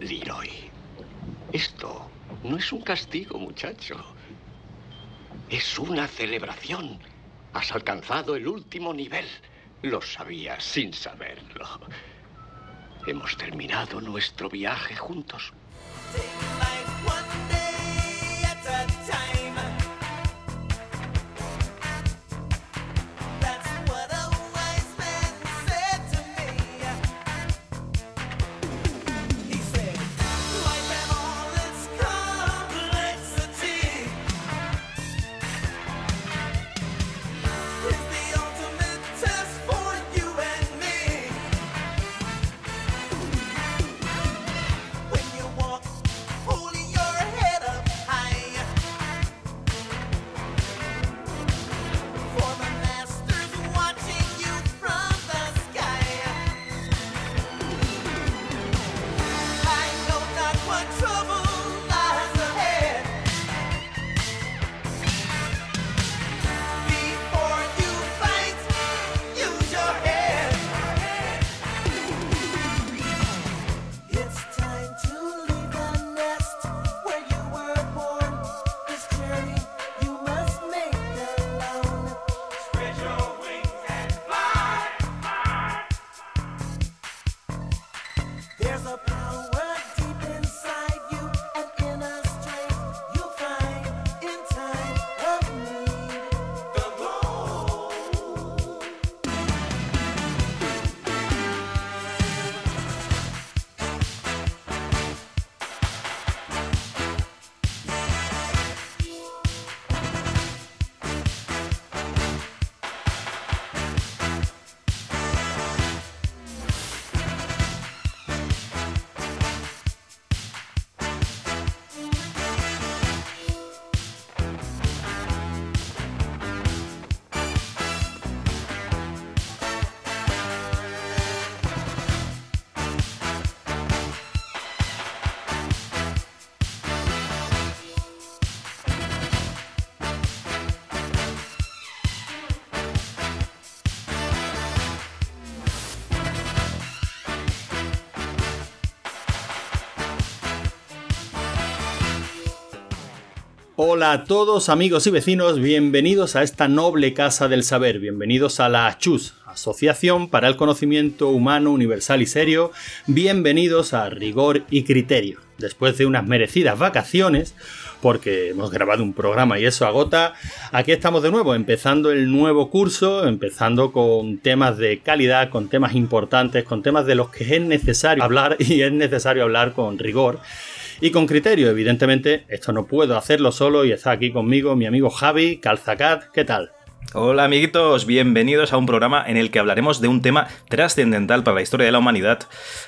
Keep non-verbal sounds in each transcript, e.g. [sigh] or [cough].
Leroy. Esto no es un castigo, muchacho. Es una celebración. Has alcanzado el último nivel. Lo sabías sin saberlo. Hemos terminado nuestro viaje juntos. Hola a todos amigos y vecinos, bienvenidos a esta noble casa del saber, bienvenidos a la CHUS, Asociación para el Conocimiento Humano Universal y Serio, bienvenidos a Rigor y Criterio. Después de unas merecidas vacaciones, porque hemos grabado un programa y eso agota, aquí estamos de nuevo, empezando el nuevo curso, empezando con temas de calidad, con temas importantes, con temas de los que es necesario hablar y es necesario hablar con rigor y con criterio. Evidentemente, esto no puedo hacerlo solo y está aquí conmigo mi amigo Javi Calzacat. ¿Qué tal? Hola amiguitos, bienvenidos a un programa en el que hablaremos de un tema trascendental para la historia de la humanidad,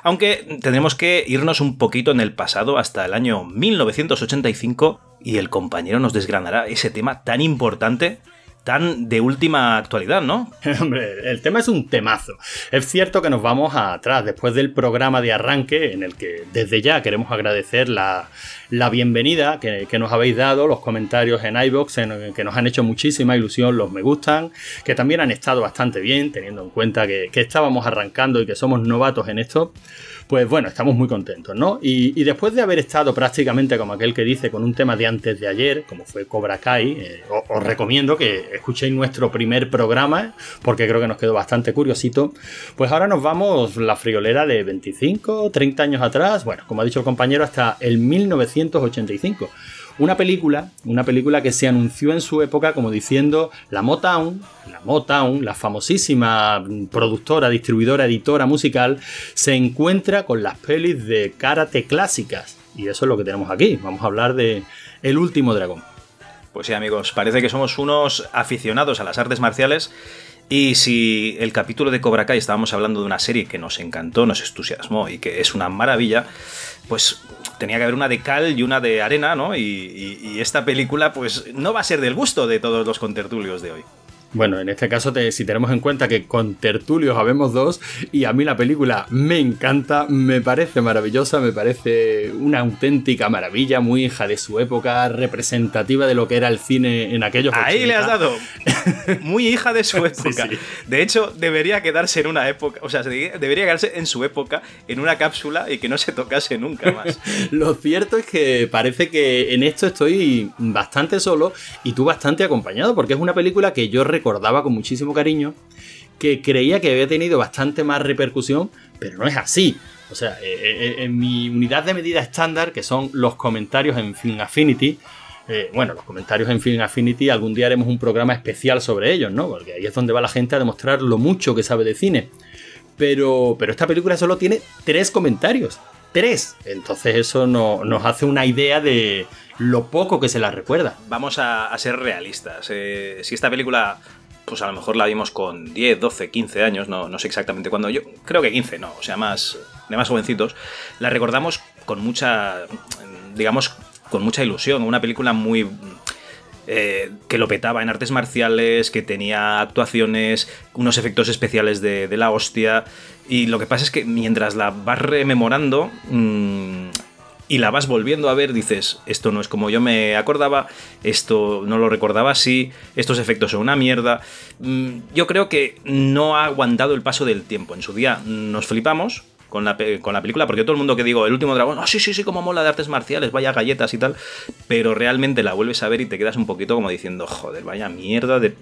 aunque tendremos que irnos un poquito en el pasado hasta el año 1985 y el compañero nos desgranará ese tema tan importante tan de última actualidad, ¿no? [laughs] Hombre, el tema es un temazo. Es cierto que nos vamos atrás, después del programa de arranque, en el que desde ya queremos agradecer la, bienvenida que, nos habéis dado, los comentarios en iBox, en, que nos han hecho muchísima ilusión, los me gustan, que también han estado bastante bien, teniendo en cuenta que estábamos arrancando y que somos novatos en esto pues bueno, estamos muy contentos, ¿no? Y, después de haber estado prácticamente como aquel que dice con un tema de antes de ayer, como fue Cobra Kai, eh, os, recomiendo que escuchéis nuestro primer programa, porque creo que nos quedó bastante curiosito. Pues ahora nos vamos la friolera de 25, 30 años atrás, bueno, como ha dicho el compañero, hasta el 1985. Una película, una película que se anunció en su época como diciendo la Motown, la Motown, la famosísima productora, distribuidora, editora musical, se encuentra con las pelis de karate clásicas. Y eso es lo que tenemos aquí. Vamos a hablar de El último dragón. Pues sí, amigos, parece que somos unos aficionados a las artes marciales. Y si el capítulo de Cobra Kai estábamos hablando de una serie que nos encantó, nos entusiasmó y que es una maravilla, pues tenía que haber una de cal y una de arena, ¿no? Y, esta película, pues no va a ser del gusto de todos los contertulios de hoy. Bueno, en este caso, si tenemos en cuenta que con tertulios habemos dos, y a mí la película me encanta, me parece maravillosa, me parece una auténtica maravilla, muy hija de su época, representativa de lo que era el cine en aquellos Ahí le has dado. [laughs] muy hija de su época. De hecho, debería quedarse en una época, o sea, debería quedarse en su época, en una cápsula y que no se tocase nunca más. [laughs] lo cierto es que parece que en esto estoy bastante solo y tú bastante acompañado, porque es una película que yo recordaba con muchísimo cariño, que creía que había tenido bastante más repercusión, pero no es así. O sea, eh, eh, eh, en mi unidad de medida estándar, que son los comentarios en Film Affinity, bueno, los comentarios en Film Affinity, algún día haremos un programa especial sobre ellos, ¿no? Porque ahí es donde va la gente a demostrar lo mucho que sabe de cine. Pero, pero esta película solo tiene tres comentarios. Tres. Entonces eso nos hace una idea de, lo poco que se la recuerda. Vamos a, ser realistas. Eh, si esta película, pues a lo mejor la vimos con 10, 12, 15 años, no, sé exactamente cuándo, yo creo que 15, no, o sea, más, de más jovencitos, la recordamos con mucha, digamos, con mucha ilusión, una película muy... Eh, que lo petaba en artes marciales, que tenía actuaciones, unos efectos especiales de, la hostia. Y lo que pasa es que mientras la vas rememorando, mm, y la vas volviendo a ver, dices, esto no es como yo me acordaba, esto no lo recordaba así, estos efectos son una mierda. Mm, yo creo que no ha aguantado el paso del tiempo. En su día nos flipamos, con la, con la película, porque todo el mundo que digo, el último dragón, ah, sí, sí, sí, como mola de artes marciales, vaya galletas y tal, pero realmente la vuelves a ver y te quedas un poquito como diciendo, joder, vaya mierda de...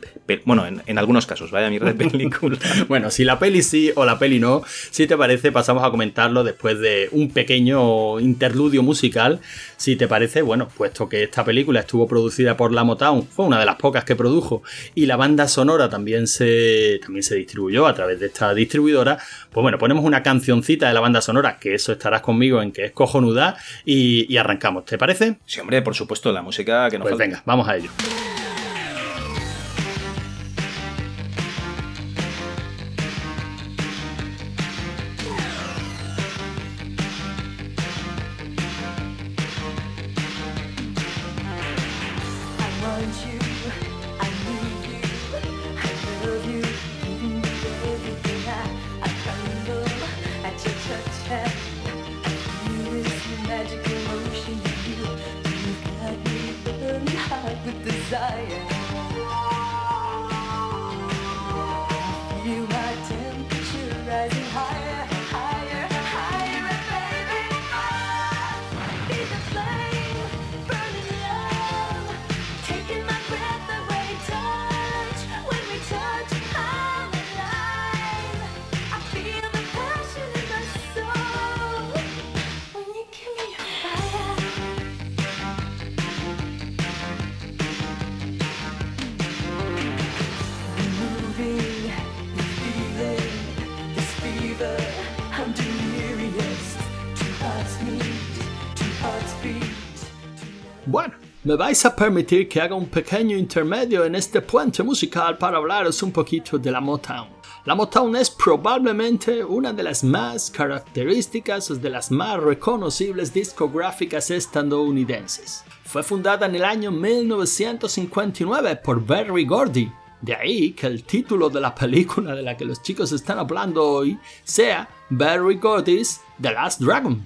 Bueno, en, algunos casos, vaya mierda de película. [laughs] bueno, si la peli sí o la peli no, si te parece, pasamos a comentarlo después de un pequeño interludio musical. Si te parece, bueno, puesto que esta película estuvo producida por la Motown, fue una de las pocas que produjo, y la banda sonora también se, también se distribuyó a través de esta distribuidora, pues bueno, ponemos una cancioncita de la banda sonora, que eso estarás conmigo en que es cojonuda, y, y arrancamos, ¿te parece? Sí, hombre, por supuesto, la música que nos Pues venga, vamos a ello. Vais a permitir que haga un pequeño intermedio en este puente musical para hablaros un poquito de la Motown. La Motown es probablemente una de las más características o de las más reconocibles discográficas estadounidenses. Fue fundada en el año 1959 por Berry Gordy. De ahí que el título de la película de la que los chicos están hablando hoy sea Berry Gordy's The Last Dragon.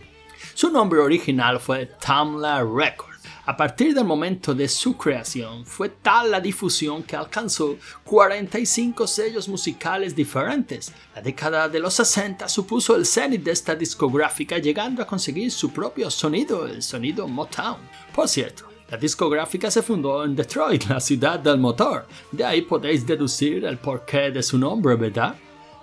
Su nombre original fue Tamla Records a partir del momento de su creación, fue tal la difusión que alcanzó 45 sellos musicales diferentes. La década de los 60 supuso el cenit de esta discográfica, llegando a conseguir su propio sonido, el sonido Motown. Por cierto, la discográfica se fundó en Detroit, la ciudad del motor. De ahí podéis deducir el porqué de su nombre, ¿verdad?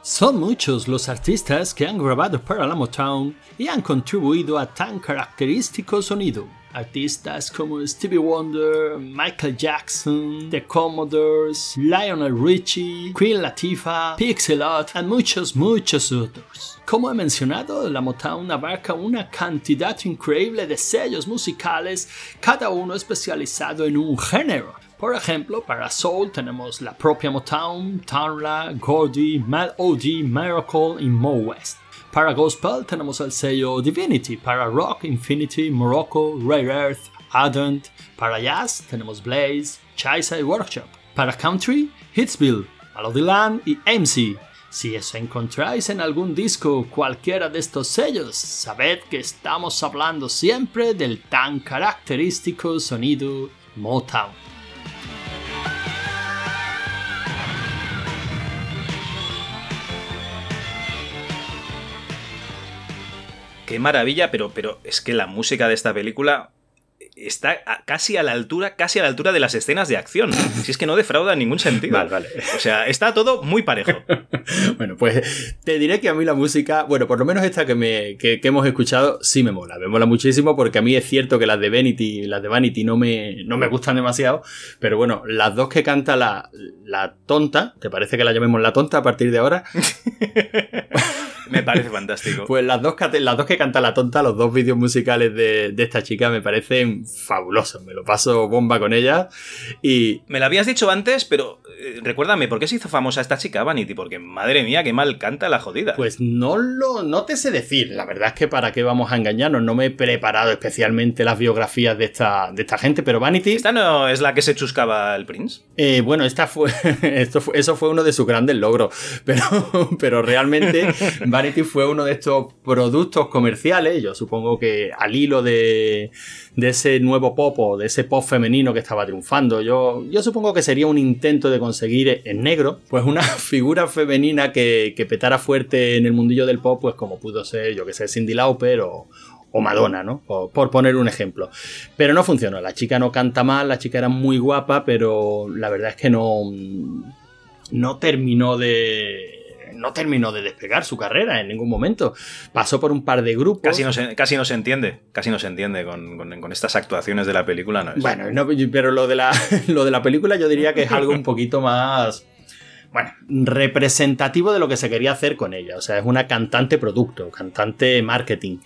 Son muchos los artistas que han grabado para la Motown y han contribuido a tan característico sonido. Artistas como Stevie Wonder, Michael Jackson, The Commodores, Lionel Richie, Queen Latifah, Pixelot y muchos, muchos otros. Como he mencionado, la Motown abarca una cantidad increíble de sellos musicales, cada uno especializado en un género. Por ejemplo, para Soul tenemos la propia Motown, Tarla, Gordy, Mad O.D., Miracle y Mo West. Para Gospel tenemos el sello Divinity, para Rock, Infinity, Morocco, Rare Earth, Ardent, para Jazz tenemos Blaze, Chaisa y Workshop. Para Country, Hitsville, Land y MC. Si os encontráis en algún disco cualquiera de estos sellos, sabed que estamos hablando siempre del tan característico sonido Motown. Qué maravilla, pero, pero es que la música de esta película está casi a la altura, casi a la altura de las escenas de acción. Si es que no defrauda en ningún sentido. Vale, vale. O sea, está todo muy parejo. [laughs] bueno, pues te diré que a mí la música, bueno, por lo menos esta que, me, que, hemos escuchado, sí me mola. Me mola muchísimo porque a mí es cierto que las de Vanity, las de Vanity no me, no me gustan demasiado. Pero bueno, las dos que canta la, la tonta, ¿te parece que la llamemos la tonta a partir de ahora? [laughs] Me parece fantástico. Pues las dos, las dos que canta la tonta, los dos vídeos musicales de, esta chica me parecen fabulosos. Me lo paso bomba con ella. Y. Me lo habías dicho antes, pero eh, recuérdame, ¿por qué se hizo famosa esta chica, Vanity? Porque madre mía, qué mal canta la jodida. Pues no lo. no te sé decir. La verdad es que para qué vamos a engañarnos. No me he preparado especialmente las biografías de esta, de esta gente, pero Vanity. ¿Esta no es la que se chuscaba el Prince? Eh, bueno, esta fue. [laughs] Esto eso fue uno de sus grandes logros. Pero, [laughs] pero realmente. Vanity fue uno de estos productos comerciales, yo supongo que al hilo de, ese nuevo pop o de ese pop femenino que estaba triunfando, yo, yo supongo que sería un intento de conseguir en negro, pues una [laughs] figura femenina que, petara fuerte en el mundillo del pop, pues como pudo ser, yo que sé, Cindy Lauper o, Madonna, ¿no? por, poner un ejemplo. Pero no funcionó. La chica no canta mal, la chica era muy guapa, pero la verdad es que no. No terminó de no terminó de despegar su carrera en ningún momento. Pasó por un par de grupos. Casi no se, casi no se entiende, casi no se entiende con, estas actuaciones de la película. No Bueno, pero lo de, la, [laughs] lo de la película yo diría que es algo un poquito más bueno, representativo de lo que se quería hacer con ella. O sea, es una cantante producto, cantante marketing.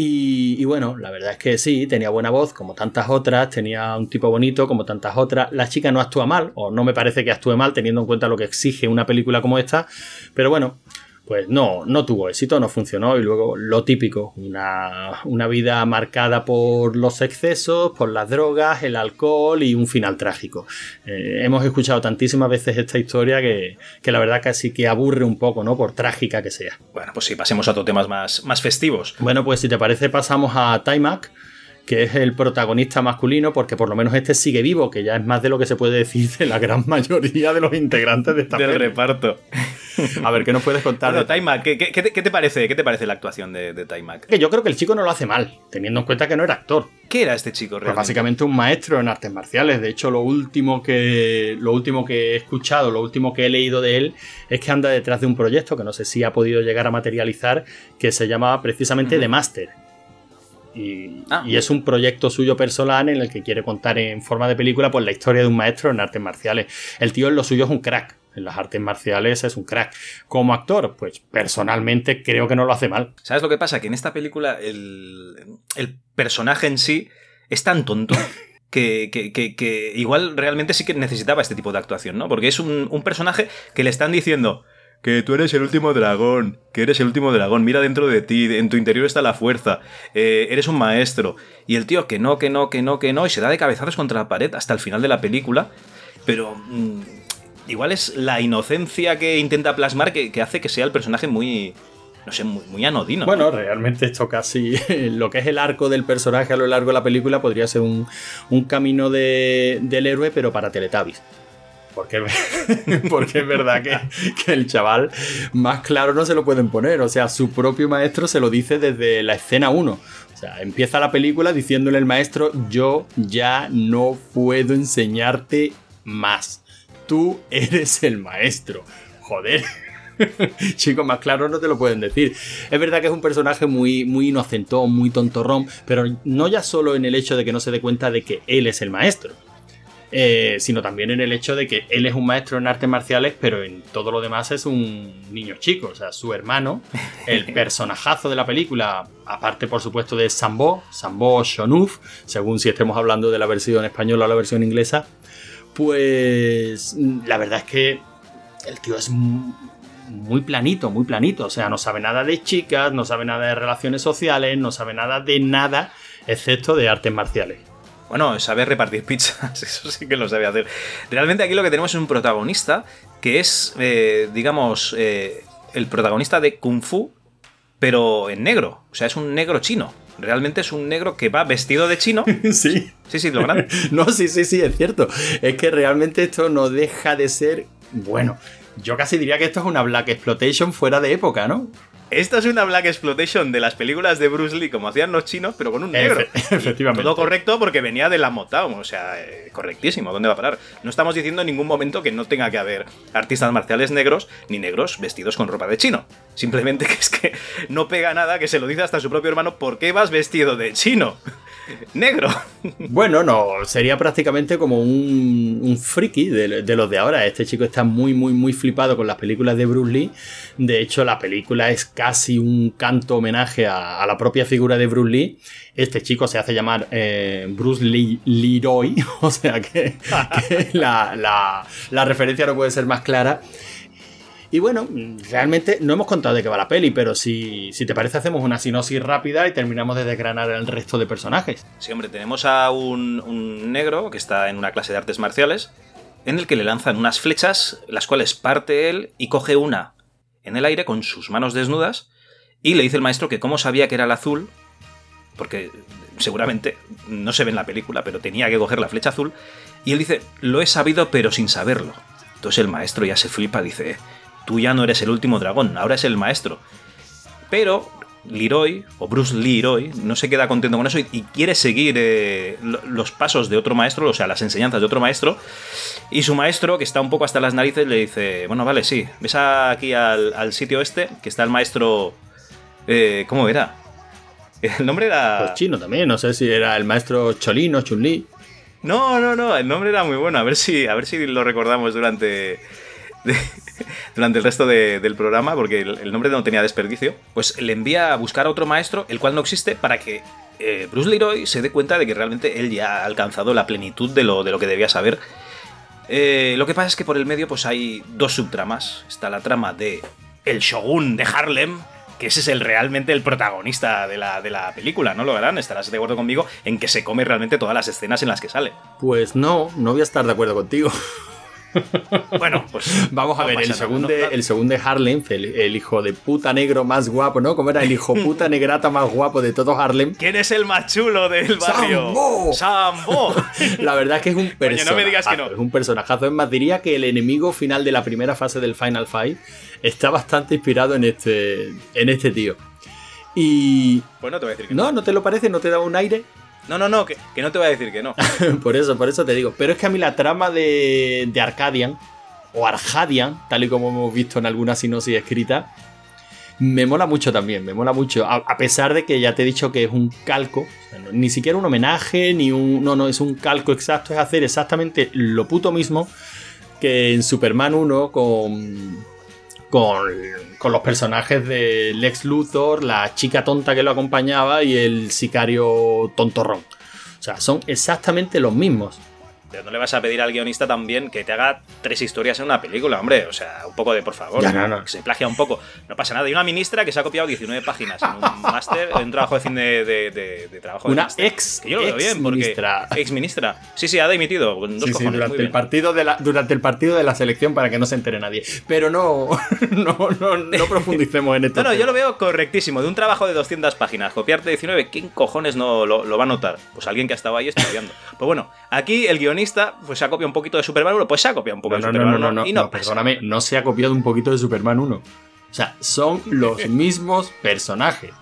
Y, bueno, la verdad es que sí, tenía buena voz, como tantas otras, tenía un tipo bonito, como tantas otras. La chica no actúa mal, o no me parece que actúe mal, teniendo en cuenta lo que exige una película como esta. Pero bueno, pues no, no tuvo éxito, no funcionó y luego lo típico, una, vida marcada por los excesos, por las drogas, el alcohol y un final trágico. Eh, hemos escuchado tantísimas veces esta historia que, la verdad casi que aburre un poco, ¿no? Por trágica que sea. Bueno, pues sí, pasemos a otros temas más, más festivos. Bueno, pues si te parece pasamos a Timac que es el protagonista masculino, porque por lo menos este sigue vivo, que ya es más de lo que se puede decir de la gran mayoría de los integrantes de esta Del reparto. A ver, ¿qué nos puedes contar? Bueno, ¿qué, te parece, ¿qué te parece la actuación de, de Que yo creo que el chico no lo hace mal, teniendo en cuenta que no era actor. ¿Qué era este chico pues realmente? básicamente un maestro en artes marciales. De hecho, lo último, que, lo último que he escuchado, lo último que he leído de él, es que anda detrás de un proyecto que no sé si ha podido llegar a materializar, que se llamaba precisamente The Master Ah. Y, es un proyecto suyo personal en el que quiere contar en forma de película pues, la historia de un maestro en artes marciales. El tío en lo suyo es un crack. En las artes marciales es un crack. Como actor, pues personalmente creo que no lo hace mal. ¿Sabes lo que pasa? Que en esta película el, personaje en sí es tan tonto [laughs] que, que, igual realmente sí que necesitaba este tipo de actuación, ¿no? Porque es un, un personaje que le están diciendo que tú eres el último dragón, que eres el último dragón, mira dentro de ti, en tu interior está la fuerza, eh, eres un maestro. Y el tío que no, que no, que no, que no, y se da de cabezazos contra la pared hasta el final de la película, pero mm, igual es la inocencia que intenta plasmar que, hace que sea el personaje muy... No sé, muy, anodino. Bueno, realmente esto casi [laughs] lo que es el arco del personaje a lo largo de la película podría ser un, camino del héroe, pero para Teletubbies porque, [laughs] porque es verdad que, el chaval más claro no se lo pueden poner. O sea, su propio maestro se lo dice desde la escena 1. O sea, empieza la película diciéndole el maestro, yo ya no puedo enseñarte más. Tú eres el maestro. Joder. [laughs] Chicos, más claro no te lo pueden decir. Es verdad que es un personaje muy, muy inocentón, muy tontorrón, pero no ya solo en el hecho de que no se dé cuenta de que él es el maestro, eh, sino también en el hecho de que él es un maestro en artes marciales, pero en todo lo demás es un niño chico. O sea, su hermano, el [laughs] personajazo de la película, aparte por supuesto de Sambo, Sambo Shonuf, según si estemos hablando de la versión española o la versión inglesa, pues la verdad es que el tío es muy planito, muy planito. O sea, no sabe nada de chicas, no sabe nada de relaciones sociales, no sabe nada de nada, excepto de artes marciales. Bueno, sabe repartir pizzas, [laughs] eso sí que lo sabe hacer. Realmente aquí lo que tenemos es un protagonista que es, eh, digamos, eh, el protagonista de Kung Fu, pero en negro. O sea, es un negro chino. Realmente es un negro que va vestido de chino. [laughs] sí. Sí, sí, lo grande. [laughs] no, sí, sí, sí, es cierto. Es que realmente esto no deja de ser. Bueno, yo casi diría que esto es una Black Exploitation fuera de época, ¿no? Esta es una Black Exploitation de las películas de Bruce Lee, como hacían los chinos, pero con un negro. [laughs] efectivamente. Todo correcto porque venía de la Motown, o sea, eh, correctísimo. ¿Dónde va a parar? No estamos diciendo en ningún momento que no tenga que haber artistas marciales negros ni negros vestidos con ropa de chino. Simplemente [laughs] que es que no pega nada, que se lo dice hasta su propio hermano, ¿por qué vas vestido de chino? [laughs] negro. Bueno, no, sería prácticamente como un, un friki de, los de ahora. Este chico está muy, muy, muy flipado con las películas de Bruce Lee. De hecho, la película es casi un canto homenaje a, la propia figura de Bruce Lee. Este chico se hace llamar eh, Bruce Lee Leroy, [laughs] o sea que, la, referencia no puede ser más clara. Y bueno, realmente no hemos contado de qué va la peli, pero si, si te parece hacemos una sinopsis rápida y terminamos de desgranar el resto de personajes. Sí, hombre, tenemos a un negro que está en una clase de artes marciales, en el que le lanzan unas flechas, las cuales parte él y coge una en el aire con sus manos desnudas, y le dice el maestro que cómo sabía que era el azul, porque seguramente no se ve en la película, pero tenía que coger la flecha azul, y él dice, lo he sabido pero sin saberlo. Entonces el maestro ya se flipa, dice, tú ya no eres el último dragón, ahora es el maestro. Pero Leroy, o Bruce Leroy, no se queda contento con eso y, quiere seguir eh, los pasos de otro maestro, o sea, las enseñanzas de otro maestro. Y su maestro, que está un poco hasta las narices, le dice, bueno, vale, sí, ves aquí al, sitio este, que está el maestro... Eh, ¿Cómo era? [laughs] El nombre era... Pues chino también, no sé si era el maestro Cholino, Chun-Li. No, no, no, el nombre era muy bueno, a ver si, a ver si lo recordamos durante [laughs] durante el resto del programa, porque el, nombre no tenía desperdicio, pues le envía a buscar a otro maestro, el cual no existe, para que eh, Bruce Leroy se dé cuenta de que realmente él ya ha alcanzado la plenitud de lo, de lo que debía saber. Eh, lo que pasa es que por el medio pues hay dos subtramas. Está la trama de El Shogun de Harlem, que ese es el realmente el protagonista de la, de la película, ¿no lo verán? Estarás de acuerdo conmigo en que se come realmente todas las escenas en las que sale. Pues no, no voy a estar de acuerdo contigo. [laughs] Bueno, pues vamos a ver, el segundo, el segundo de Harlem, el, hijo de puta negro más guapo, ¿no? ¿Cómo era el hijo puta negrata más guapo de todo Harlem? ¿Quién es el más chulo del barrio? ¡Sambo! ¡Sambo! [laughs] La verdad es que es un personaje. no me digas que no. Es un personajazo. Es más, diría que el enemigo final de la primera fase del Final Fight está bastante inspirado en este, en este tío. Y. Pues no te voy a decir que no. No, ¿no te lo parece? ¿No te da un aire? No, no, no, que, no te voy a decir que no. [laughs] por eso, por eso te digo. Pero es que a mí la trama de, de Arcadian, o Arcadian, tal y como hemos visto en alguna sinopsis escrita, me mola mucho también, me mola mucho. A, pesar de que ya te he dicho que es un calco, ni siquiera un homenaje, ni un. No, no, es un calco exacto, es hacer exactamente lo puto mismo que en Superman 1 con. con con los personajes de Lex Luthor, la chica tonta que lo acompañaba y el sicario tontorrón. O sea, son exactamente los mismos. Pero no le vas a pedir al guionista también que te haga tres historias en una película, hombre. O sea, un poco de por favor. Que se plagia un poco. No pasa nada. Hay una ministra que se ha copiado 19 páginas en un [laughs] máster, en un trabajo de fin de, de, trabajo. Una ex. Que yo lo veo bien, porque. Ministra. Ex ministra. Sí, sí, ha dimitido. Dos sí, durante, el partido de la, durante el partido de la selección para que no se entere nadie. Pero no, [laughs] no, no, no [laughs] profundicemos en esto. No, no, yo lo veo correctísimo. De un trabajo de 200 páginas, copiarte 19, ¿quién cojones no lo, lo va a notar? Pues alguien que ha estado ahí estudiando. Pues bueno, aquí el guionista pues se ha copiado un poquito de Superman 1, pues se ha copiado un poco de Superman 1. No, no, no, perdóname, no se ha copiado un poquito de Superman 1. O sea, son los [laughs] mismos personajes.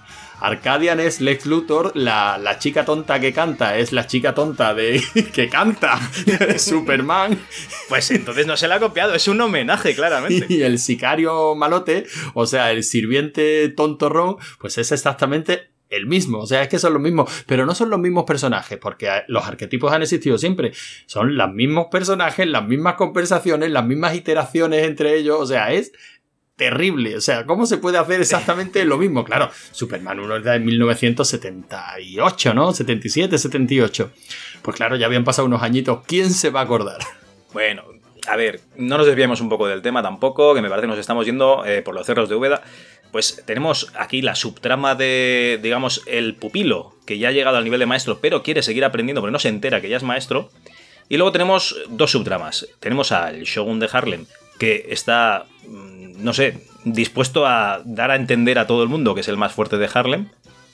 Arcadian es Lex Luthor, la, la, chica tonta que canta es la chica tonta de [laughs] que canta [laughs] Superman. Pues entonces no se la ha copiado, es un homenaje, claramente. Y el sicario malote, o sea, el sirviente tontorrón, pues es exactamente el mismo, o sea, es que son los mismos, pero no son los mismos personajes, porque los arquetipos han existido siempre, son los mismos personajes, las mismas conversaciones, las mismas iteraciones entre ellos, o sea, es terrible, o sea, ¿cómo se puede hacer exactamente lo mismo? Claro, Superman 1 es de 1978, ¿no? 77, 78. Pues claro, ya habían pasado unos añitos, ¿quién se va a acordar? Bueno, a ver, no nos desviemos un poco del tema tampoco, que me parece que nos estamos yendo eh, por los cerros de Úbeda pues tenemos aquí la subtrama de, digamos, el pupilo que ya ha llegado al nivel de maestro, pero quiere seguir aprendiendo porque no se entera que ya es maestro. Y luego tenemos dos subtramas. Tenemos al Shogun de Harlem, que está, mm, no sé, dispuesto a dar a entender a todo el mundo que es el más fuerte de Harlem,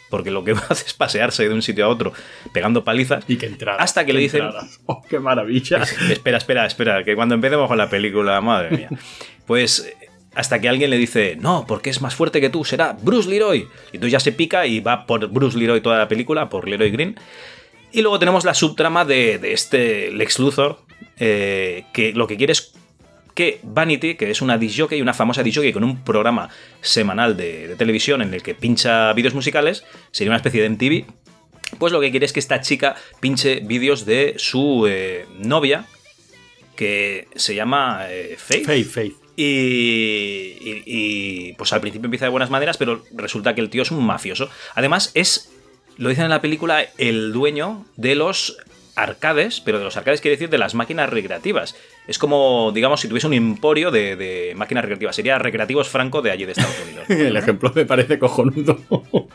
porque lo que [laughs] hace es pasearse de un sitio a otro pegando palizas. Y que entrada. Hasta que le dicen. [laughs] ¡Oh, qué maravilla! espera, espera, espera, que cuando empecemos con la película, madre mía. [laughs] Pues hasta que alguien le dice, no, porque es más fuerte que tú, será Bruce Leroy. Y tú ya se pica y va por Bruce Leroy toda la película, por Leroy Green. Y luego tenemos la subtrama de, este Lex Luthor, eh, que lo que quiere es que Vanity, que es una disjockey, una famosa disjockey con un programa semanal de, televisión en el que pincha vídeos musicales, sería una especie de MTV, pues lo que quiere es que esta chica pinche vídeos de su eh, novia, que se llama eh, Faith. Faith, Faith. Y, y, pues al principio empieza de buenas maneras, pero resulta que el tío es un mafioso. Además, es, lo dicen en la película, el dueño de los arcades, pero de los arcades quiere decir de las máquinas recreativas. Es como, digamos, si tuviese un emporio de, máquinas recreativas. Sería Recreativos Franco de allí de Estados Unidos. [laughs] El ejemplo me parece cojonudo. [laughs]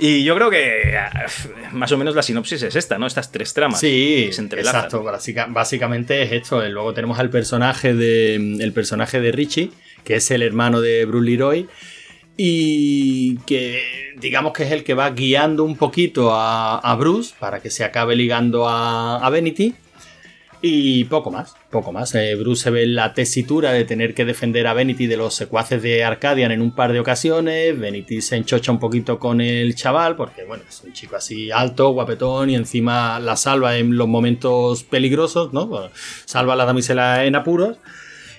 y yo creo que ah, más o menos la sinopsis es esta, ¿no? Estas tres tramas. Sí, exacto. Básicamente es esto. Luego tenemos al personaje de, el personaje de Richie, que es el hermano de Bruce Leroy y que digamos que es el que va guiando un poquito a, Bruce para que se acabe ligando a, a Benity. Y poco más, poco más. Eh, Bruce se ve la tesitura de tener que defender a Benity de los secuaces de Arcadian en un par de ocasiones. Benity se enchocha un poquito con el chaval, porque bueno, es un chico así alto, guapetón, y encima la salva en los momentos peligrosos, ¿no? Salva a la damisela en apuros.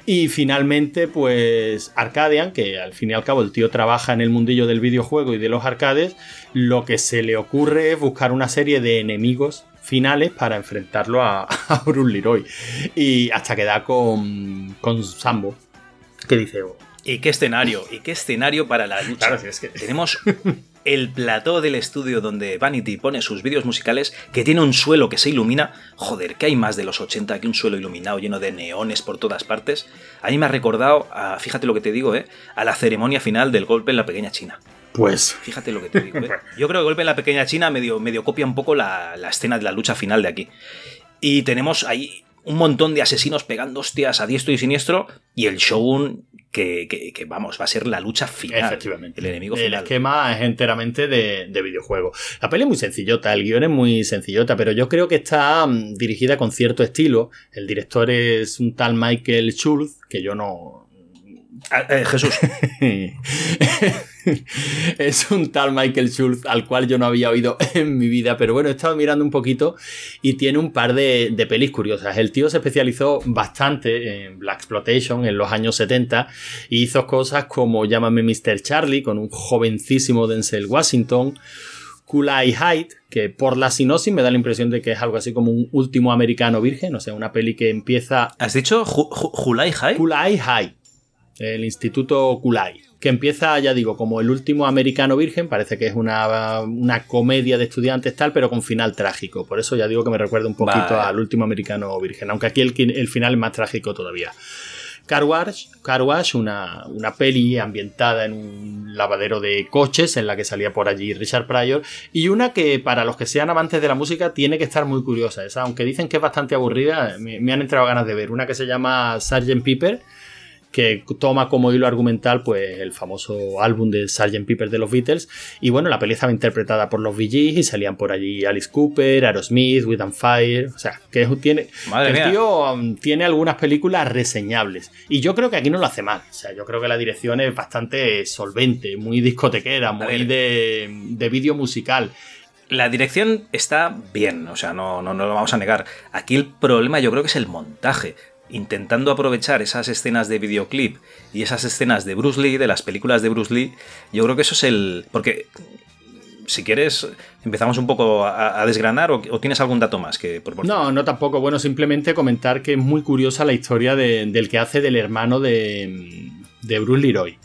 Y finalmente, pues Arcadian, que al fin y al cabo el tío trabaja en el mundillo del videojuego y de los arcades, lo que se le ocurre es buscar una serie de enemigos finales para enfrentarlo a, [laughs] a Bruce Leroy. Y hasta que da con, con Sambo, que dice... Oh". ¿Y qué escenario? ¿Y qué escenario para la lucha? Claro, es que... [laughs] Tenemos el plató del estudio donde Vanity pone sus vídeos musicales, que tiene un suelo que se ilumina. Joder, que hay más de los 80 que un suelo iluminado lleno de neones por todas partes. A mí me ha recordado, a, fíjate lo que te digo, ¿eh? a la ceremonia final del golpe en la pequeña China. Pues. Fíjate lo que te digo. ¿eh? [laughs] Yo creo que golpe en la pequeña China medio, medio copia un poco la, la escena de la lucha final de aquí. Y tenemos ahí un montón de asesinos pegando hostias a diestro y siniestro y el Shogun que, vamos, va a ser la lucha final. Efectivamente. El enemigo final. El esquema es enteramente de, videojuego. La peli es muy sencillota, el guion es muy sencillota, pero yo creo que está mm, dirigida con cierto estilo. El director es un tal Michael Schultz, que yo no, Ah, eh, Jesús. [laughs] es un tal Michael Schultz al cual yo no había oído [laughs] en mi vida, pero bueno, he estado mirando un poquito y tiene un par de, de pelis curiosas. El tío se especializó bastante en Black Exploitation en los años 70 y hizo cosas como Llámame Mr. Charlie con un jovencísimo Denzel Washington. Kulai Hyde, que por la sinopsis me da la impresión de que es algo así como un último americano virgen, o sea, una peli que empieza... ¿Has dicho Kulai Hyde? Kulai Hyde el Instituto Kulai, que empieza, ya digo, como el último americano virgen, parece que es una, comedia de estudiantes tal, pero con final trágico. Por eso ya digo que me recuerda un poquito al último americano virgen, aunque aquí el, el final es más trágico todavía. Car Wash, una, una, peli ambientada en un lavadero de coches en la que salía por allí Richard Pryor y una que para los que sean amantes de la música tiene que estar muy curiosa. Esa, aunque dicen que es bastante aburrida, me, me han entrado ganas de ver. Una que se llama Sgt. Pepper que toma como hilo argumental pues el famoso álbum de Sgt. Pepper de los Beatles. Y bueno, la peli estaba interpretada por los VGs y salían por allí Alice Cooper, Aerosmith, With and Fire, o sea, que tiene el tío um, tiene algunas películas reseñables. Y yo creo que aquí no lo hace mal, o sea, yo creo que la dirección es bastante solvente, muy discotequera, muy de, de vídeo musical. La dirección está bien, o sea, no, no, no, lo vamos a negar. Aquí el problema yo creo que es el montaje intentando aprovechar esas escenas de videoclip y esas escenas de Bruce Lee, de las películas de Bruce Lee, yo creo que eso es el... Porque si quieres, empezamos un poco a, desgranar o, tienes algún dato más que No, no tampoco. Bueno, simplemente comentar que es muy curiosa la historia del que hace del hermano de, de Bruce Leroy.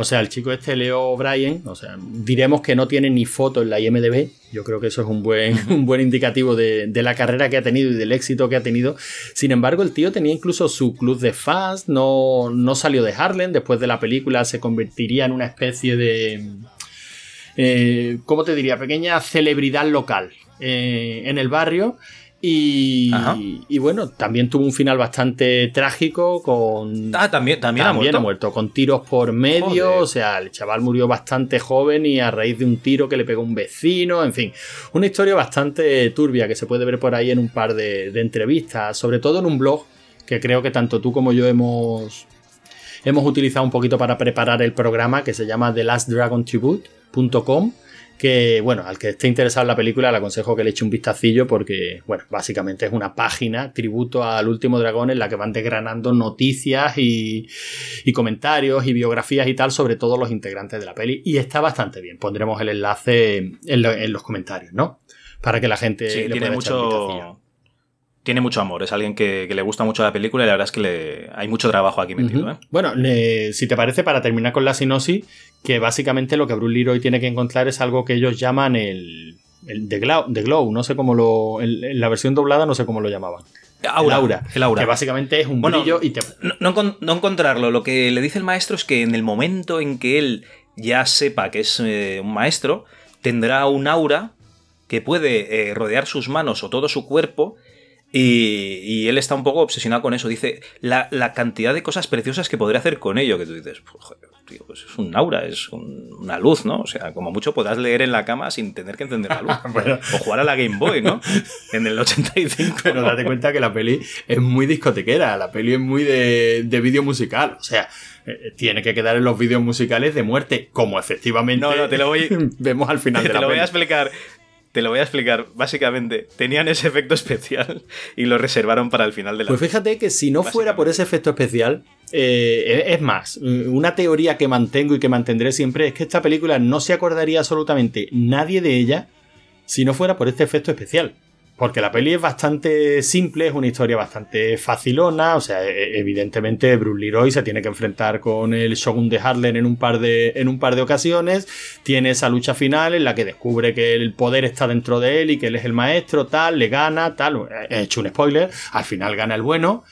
O sea, el chico este, Leo O'Brien, o sea, diremos que no tiene ni foto en la IMDB. Yo creo que eso es un buen, [laughs] un buen indicativo de, la carrera que ha tenido y del éxito que ha tenido. Sin embargo, el tío tenía incluso su club de fans, no, no salió de Harlem. Después de la película se convertiría en una especie de eh, ¿cómo te diría? Pequeña celebridad local en el barrio y, y, bueno, también tuvo un final bastante trágico con... Ah, también, también, ha, muerto? con tiros por medio, o sea, el chaval murió bastante joven y a raíz de un tiro que le pegó un vecino, en fin, una historia bastante turbia que se puede ver por ahí en un par de, entrevistas, sobre todo en un blog que creo que tanto tú como yo hemos, hemos utilizado un poquito para preparar el programa que se llama TheLastDragonTribute.com que, bueno, al que esté interesado en la película le aconsejo que le eche un vistacillo porque, bueno, básicamente es una página tributo al último dragón en la que van desgranando noticias y, comentarios y biografías y tal sobre todos los integrantes de la peli y está bastante bien. Pondremos el enlace en, los comentarios, ¿no? Para que la gente sí, le tiene mucho tiene mucho amor, es alguien que, le gusta mucho la película y la verdad es que le, hay mucho trabajo aquí metido. ¿eh? Bueno, si te parece, para terminar con la sinopsis, que básicamente lo que Bruce Leroy tiene que encontrar es algo que ellos llaman el, el The, glow, no sé cómo lo... en la versión doblada no sé cómo lo llamaban. Aura, el aura, Que básicamente es un brillo y te... No, no, encontrarlo, lo que le dice el maestro es que en el momento en que él ya sepa que es eh, un maestro, tendrá un aura que puede eh, rodear sus manos o todo su cuerpo y, él está un poco obsesionado con eso. Dice la, cantidad de cosas preciosas que podría hacer con ello. Que tú dices, pues, joder, tío, pues es un aura, es una luz, ¿no? O sea, como mucho podrás leer en la cama sin tener que encender la luz. [laughs] O jugar a la Game Boy, ¿no? [laughs] En el 85. Pero date cuenta que la peli es muy discotequera. La peli es muy de, de vídeo musical. O sea, eh, tiene que quedar en los vídeos musicales de muerte, como efectivamente no, no, te lo voy, [laughs] vemos al final de la Te lo voy a explicar. Te lo voy a explicar. Básicamente, tenían ese efecto especial y lo reservaron para el final de la Pues fíjate que si no fuera por ese efecto especial, eh, es más, una teoría que mantengo y que mantendré siempre es que esta película no se acordaría absolutamente nadie de ella si no fuera por este efecto especial. Porque la peli es bastante simple, es una historia bastante facilona, o sea, e, evidentemente Bruce Leroy se tiene que enfrentar con el Shogun de Harlem en un par de, en un par de ocasiones, tiene esa lucha final en la que descubre que el poder está dentro de él y que él es el maestro, tal, le gana, tal, he hecho un spoiler, al final gana el bueno,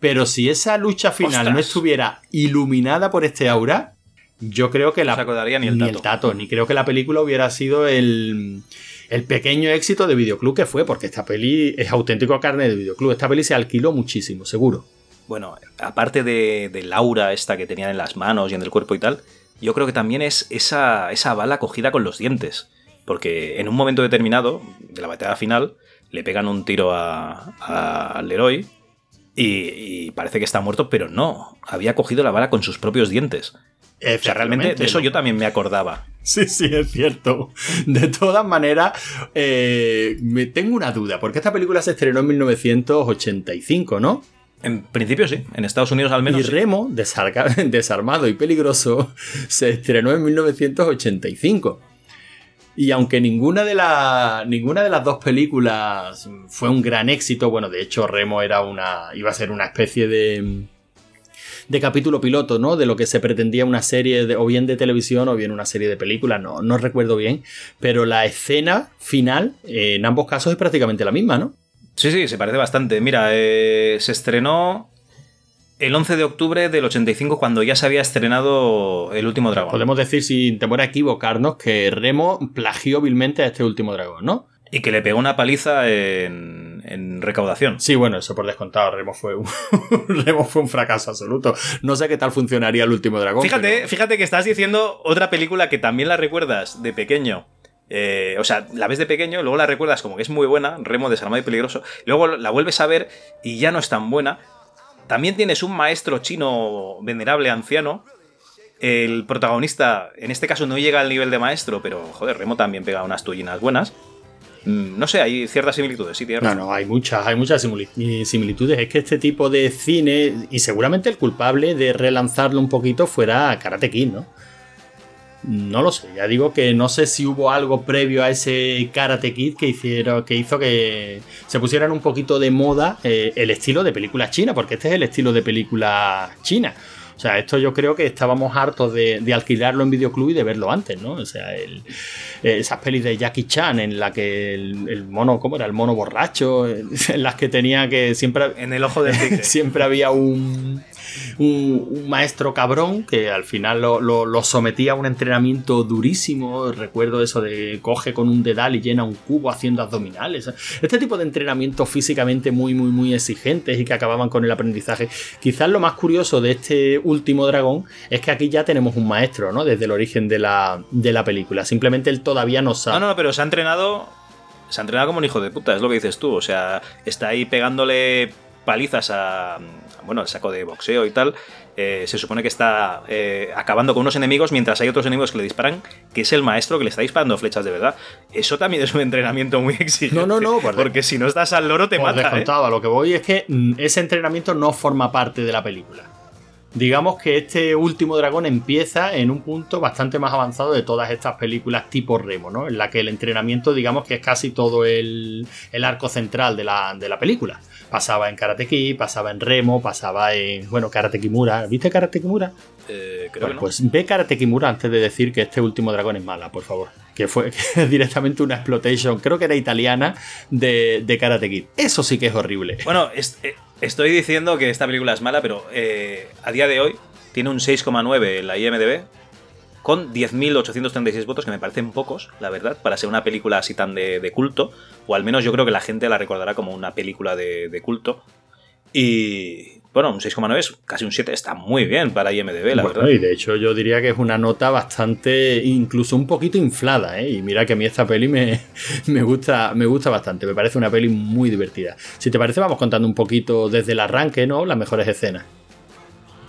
pero si esa lucha final no estuviera iluminada por este aura, yo creo que la... ni el, ni el tato, ni creo que la película hubiera sido el el pequeño éxito de videoclub que fue, porque esta peli es auténtico carne de videoclub. Esta peli se alquiló muchísimo, seguro. Bueno, aparte de, de aura esta que tenían en las manos y en el cuerpo y tal, yo creo que también es esa, esa bala cogida con los dientes. Porque en un momento determinado, de la batalla final, le pegan un tiro al Leroy y, y, parece que está muerto, pero no, había cogido la bala con sus propios dientes. O sea, realmente de eso yo también me acordaba. Sí, sí, es cierto. De todas maneras, eh, me tengo una duda, porque esta película se estrenó en 1985, ¿no? En principio sí, en Estados Unidos al menos. Y Remo, [laughs] desarmado y peligroso, [laughs] se estrenó en 1985. Y aunque ninguna de, ninguna de las dos películas fue un gran éxito, bueno, de hecho Remo era una, iba a ser una especie de, de capítulo piloto, ¿no? De lo que se pretendía una serie de, o bien de televisión o bien una serie de películas, no, no recuerdo bien, pero la escena final eh, en ambos casos es prácticamente la misma, ¿no? Sí, sí, se parece bastante. Mira, eh, se estrenó el 11 de octubre del 85 cuando ya se había estrenado El último dragón. Podemos decir, sin temor a equivocarnos, que Remo plagió vilmente a este último dragón, ¿no? Y que le pegó una paliza en, recaudación. Sí, bueno, eso por descontado. Remo fue, un, [laughs] Remo fue un fracaso absoluto. No sé qué tal funcionaría el último dragón. Fíjate, fíjate que estás diciendo otra película que también la recuerdas de pequeño. Eh, o sea, la ves de pequeño, luego la recuerdas como que es muy buena, Remo desarmado y peligroso. Luego la vuelves a ver y ya no es tan buena. También tienes un maestro chino venerable anciano. El protagonista, en este caso, no llega al nivel de maestro, pero joder, Remo también pega unas tullinas buenas. Mm, no sé, hay ciertas similitudes, sí, No, no, hay muchas, hay muchas similitudes. Es que este tipo de cine, y seguramente el culpable de relanzarlo un poquito fuera Karate Kid, ¿no? No lo sé, ya digo que no sé si hubo algo previo a ese Karate Kid que, hicieron, que hizo que se pusieran un poquito de moda eh, el estilo de película china, porque este es el estilo de película china. O sea, esto yo creo que estábamos hartos de, alquilarlo en videoclub y de verlo antes, ¿no? O sea, esas pelis de Jackie Chan en la que el, mono, ¿cómo era? El mono borracho, [laughs] en las que tenía que siempre... En el ojo del tigre. [laughs] siempre había un un, maestro cabrón que al final lo, sometía a un entrenamiento durísimo. Recuerdo eso de coge con un dedal y llena un cubo haciendo abdominales. Este tipo de entrenamientos físicamente muy, muy, muy exigentes y que acababan con el aprendizaje. Quizás lo más curioso de este último dragón es que aquí ya tenemos un maestro, ¿no? Desde el origen de la, de la película. Simplemente él todavía no sabe. No, no, pero se ha entrenado. Se ha entrenado como un hijo de puta, es lo que dices tú. O sea, está ahí pegándole palizas a, bueno, al saco de boxeo y tal, eh, se supone que está eh, acabando con unos enemigos mientras hay otros enemigos que le disparan, que es el maestro que le está disparando flechas de verdad. Eso también es un entrenamiento muy [laughs] exigente. No, no, no, porque si no estás al loro te mata. ¿eh? Lo que voy es que mm, ese entrenamiento no forma parte de la película. Digamos que este último dragón empieza en un punto bastante más avanzado de todas estas películas tipo Remo, ¿no? En la que el entrenamiento, digamos que es casi todo el, el arco central de la, de la película. Pasaba en Karate Kid, pasaba en Remo, pasaba en, bueno, Karate Kimura. ¿Viste Karate Kimura? Eh, creo que no. Pues ve Karate Kimura antes de decir que este último dragón es mala, por favor. Que fue [laughs] directamente una exploitation, creo que era italiana, de, de, Karate Kid. Eso sí que es horrible. Bueno, eh, estoy diciendo que esta película es mala, pero eh, a día de hoy tiene un 6,9 en la IMDB con 10.836 votos, que me parecen pocos, la verdad, para ser una película así tan de, culto, o al menos yo creo que la gente la recordará como una película de, culto. Y bueno, un 6,9 es casi un 7, está muy bien para IMDB, la verdad. Y de hecho yo diría que es una nota bastante, incluso un poquito inflada, ¿eh? Y mira que a mí esta peli me, [laughs] me, gusta, me gusta bastante, me parece una peli muy divertida. Si te parece, vamos contando un poquito desde el arranque, ¿no? Las mejores escenas.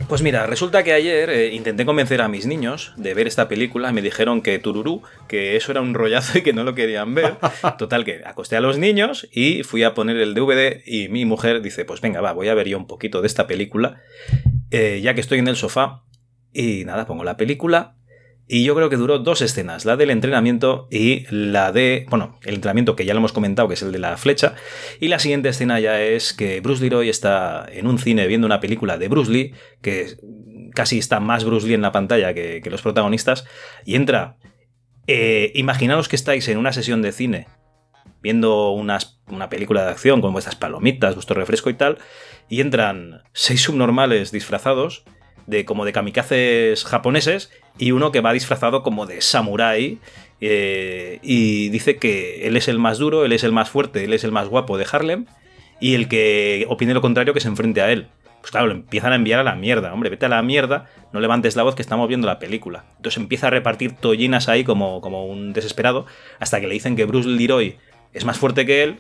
Pues mira, resulta que ayer eh, intenté convencer a mis niños de ver esta película y me dijeron que tururú, que eso era un rollazo y que no lo querían ver. [laughs] Total, que acosté a los niños y fui a poner el DVD y mi mujer dice, pues venga, va, voy a ver yo un poquito de esta película, eh, ya que estoy en el sofá. Y nada, pongo la película y yo creo que duró dos escenas, la del entrenamiento y la de, bueno, el entrenamiento que ya lo hemos comentado, que es el de la flecha, y la siguiente escena ya es que Bruce Leroy está en un cine viendo una película de Bruce Lee, que casi está más Bruce Lee en la pantalla que, los protagonistas, y entra, eh, imaginaos que estáis en una sesión de cine viendo una película de acción con vuestras palomitas, vuestro refresco y tal, y entran seis subnormales disfrazados de como de kamikazes japoneses y uno que va disfrazado como de samurái eh, y dice que él es el más duro, él es el más fuerte, él es el más guapo de Harlem y el que opine lo contrario que se enfrente a él. Pues claro, lo empiezan a enviar a la mierda. Hombre, vete a la mierda, no levantes la voz que estamos viendo la película. Entonces empieza a repartir tollinas ahí como, como un desesperado, hasta que le dicen que Bruce Leroy es más fuerte que él,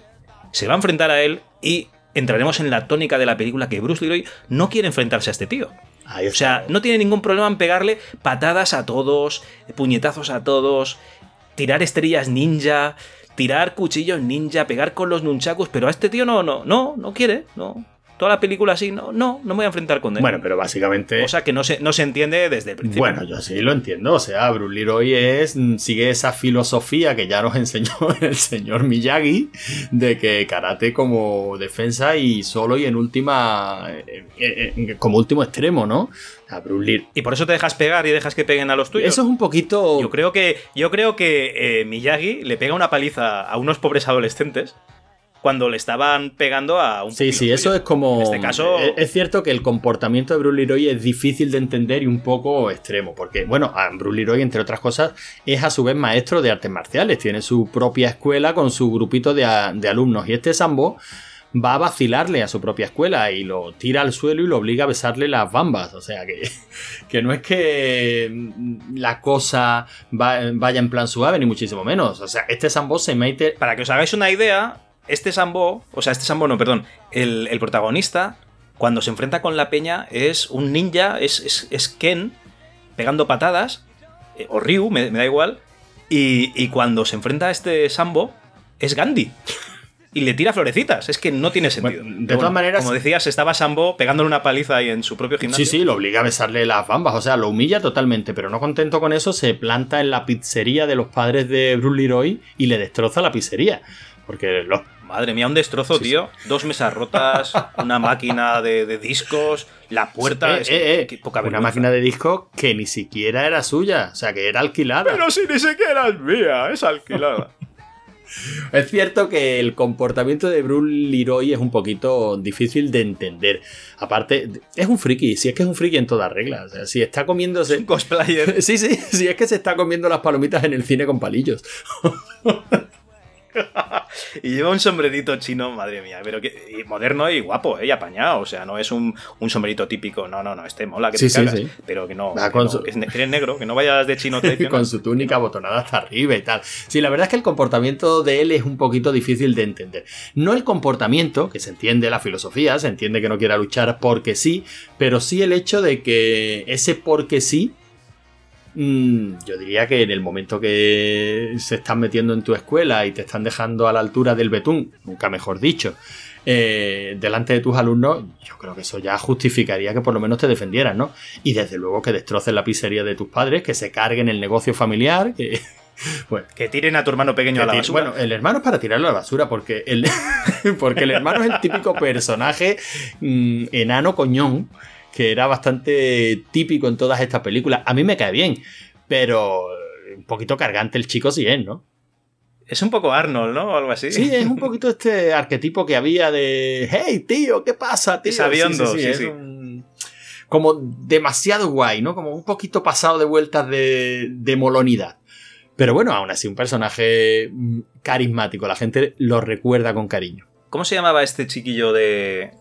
se va a enfrentar a él y entraremos en la tónica de la película que Bruce Leroy no quiere enfrentarse a este tío o sea, no tiene ningún problema en pegarle patadas a todos, puñetazos a todos, tirar estrellas ninja, tirar cuchillos ninja, pegar con los nunchakus, pero a este tío no, no, no, no quiere, no toda la película así, no, no, no me voy a enfrentar con él. Bueno, pero básicamente. O sea que no se, no se entiende desde el principio. Bueno, yo sí lo entiendo. O sea, Bruce Leroy es, sigue esa filosofía que ya nos [laughs] enseñó el señor Miyagi de que karate como defensa y solo y en última. Eh, eh, eh, como último extremo, ¿no? A Bruce Leroy. Y por eso te dejas pegar y dejas que peguen a los tuyos. Eso es un poquito. Yo creo que, yo creo que Miyagi le pega una paliza a unos pobres adolescentes cuando le estaban pegando a un Sí, sí, eso es como. En este caso. Es cierto que el comportamiento de Bruce Leroy es difícil de entender y un poco extremo. Porque, bueno, Bruce Leroy, entre otras cosas, es a su vez maestro de artes marciales. Tiene su propia escuela con su grupito de, alumnos. Y este Sambo va a vacilarle a su propia escuela y lo tira al suelo y lo obliga a besarle las bambas. O sea que, [laughs] que no es que la cosa vaya en plan suave, ni muchísimo menos. O sea, este Sambo se mete. Para que os hagáis una idea, este Sambo, o sea, este Sambo no, perdón, el, protagonista, cuando se enfrenta con la peña, es un ninja, es, es, Ken, pegando patadas, eh, o Ryu, me, da igual, y, cuando se enfrenta a este Sambo, es Gandhi. Y le tira florecitas. Es que no tiene sentido. de todas maneras. Como decías, estaba Sambo pegándole una paliza ahí en su propio gimnasio. Sí, sí, lo obliga a besarle las bambas. O sea, lo humilla totalmente. Pero no contento con eso, se planta en la pizzería de los padres de Bruce Leroy y le destroza la pizzería. Porque los Madre mía, un destrozo, tío. Dos mesas rotas, una máquina de, discos, la puerta. es eh, eh, una máquina de discos que ni siquiera era suya, o sea, que era alquilada. Pero si ni siquiera es mía, es alquilada. [laughs] Es cierto que el comportamiento de Bruce Leroy es un poquito difícil de entender. Aparte, es un friki, si es que es un friki en todas reglas. O sea, si está comiéndose. un cosplayer. [laughs] Sí, sí, si es que se está comiendo las palomitas en el cine con palillos. [laughs] y lleva un sombrerito chino, madre mía, pero que moderno y guapo, ¿eh? y apañado. O sea, no es un, sombrerito típico. No, no, no, este mola que te cagas, pero que no, que, es, negro, que no vayas de chino [laughs] con su túnica botonada hasta arriba y tal. Sí, la verdad es que el comportamiento de él es un poquito difícil de entender. No el comportamiento, que se entiende la filosofía, se entiende que no quiera luchar porque sí, pero sí el hecho de que ese porque sí yo diría que en el momento que se están metiendo en tu escuela y te están dejando a la altura del betún, nunca mejor dicho, eh, delante de tus alumnos, yo creo que eso ya justificaría que por lo menos te defendieran, ¿no? Y desde luego que destrocen la pizzería de tus padres, que se carguen el negocio familiar, que... [laughs] que tiren a tu hermano pequeño a la basura. Bueno, el hermano es para tirarlo a la basura, porque el, [laughs] porque el hermano es el típico personaje mm, enano coñón que era bastante típico en todas estas películas. A mí me cae bien, pero un poquito cargante el chico sí es, ¿no? Es un poco Arnold, ¿no? O algo así. Sí, es un poquito este arquetipo que había de hey, tío, ¿qué pasa, tío? Sabiendo, sí, sí, Como demasiado guay, ¿no? Como un poquito pasado de vueltas de, de molonidad. Pero bueno, aún así, un personaje mm, carismático. La gente lo recuerda con cariño. ¿Cómo se llamaba este chiquillo de,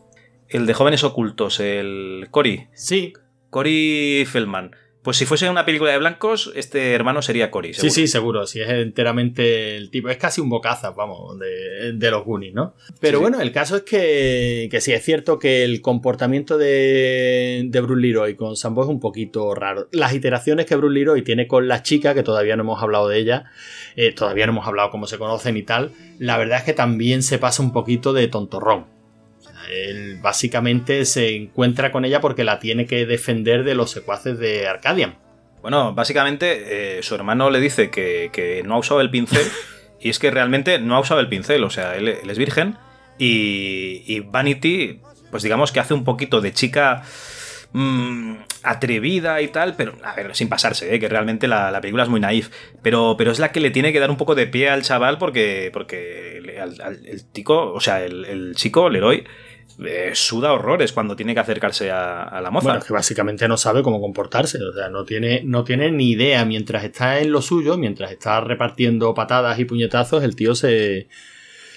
el de jóvenes ocultos, el Cory. Sí. Cory Feldman. Pues si fuese una película de blancos, este hermano sería Cory. Sí, sí, seguro. Si es enteramente el tipo. Es casi un bocaza, vamos, de, los Goonies, ¿no? Pero bueno, el caso es que, que sí, es cierto que el comportamiento de, de Bruce Leroy con Sambo es un poquito raro. Las iteraciones que Bruce Leroy tiene con la chica, que todavía no hemos hablado de ella, eh, todavía no hemos hablado cómo se conocen y tal, la verdad es que también se pasa un poquito de tontorrón. Él básicamente se encuentra con ella porque la tiene que defender de los secuaces de Arcadian. Bueno, básicamente eh, su hermano le dice que, no ha usado el pincel [laughs] y es que realmente no ha usado el pincel, o sea, él, es virgen y, Vanity, pues digamos que hace un poquito de chica mm, atrevida y tal, pero a ver, sin pasarse, ¿eh? que realmente la, película es muy naif, pero, pero es la que le tiene que dar un poco de pie al chaval porque, porque el tico, o sea, el, el chico, Leroy, eh, suda horrores cuando tiene que acercarse a, la moza. Bueno, que básicamente no sabe cómo comportarse, o sea, no tiene, no tiene ni idea. Mientras está en lo suyo, mientras está repartiendo patadas y puñetazos, el tío se,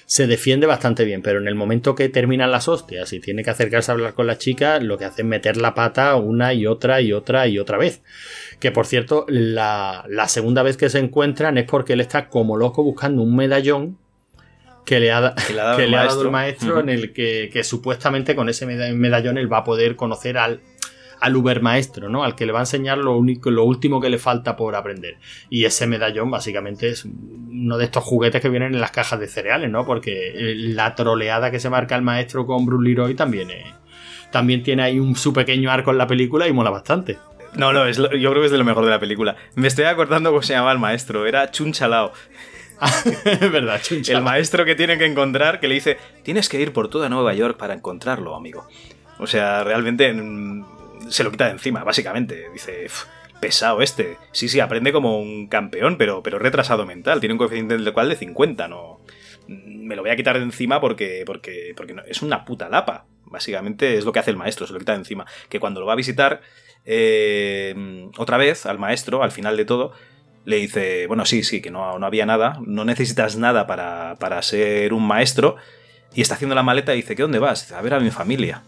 se defiende bastante bien, pero en el momento que terminan las hostias y tiene que acercarse a hablar con la chica, lo que hace es meter la pata una y otra y otra y otra vez. Que por cierto, la, la segunda vez que se encuentran es porque él está como loco buscando un medallón que le ha, dado, el maestro en el que, supuestamente con ese medallón él va a poder conocer al, al Uber maestro, ¿no? Al que le va a enseñar lo único, lo último que le falta por aprender. Y ese medallón básicamente es uno de estos juguetes que vienen en las cajas de cereales, ¿no? Porque la troleada que se marca el maestro con Bruce Leroy también también tiene ahí un su pequeño arco en la película y mola bastante. No, no, yo creo que es de lo mejor de la película. Me estoy acordando cómo se llamaba el maestro, era Chunchalao. [laughs] verdad, El maestro que tiene que encontrar, que le dice, tienes que ir por toda Nueva York para encontrarlo, amigo. O sea, realmente mm, se lo quita de encima, básicamente. Dice, pesado este. Sí, sí, aprende como un campeón, pero, pero retrasado mental. Tiene un coeficiente del cual de 50, no... Me lo voy a quitar de encima porque, porque, porque es una puta lapa. Básicamente es lo que hace el maestro, se lo quita de encima. Que cuando lo va a visitar eh, otra vez al maestro, al final de todo, le dice, bueno, sí, sí, que no, no había nada, no necesitas nada para, para, ser un maestro, y está haciendo la maleta y dice, ¿qué dónde vas? a ver a mi familia.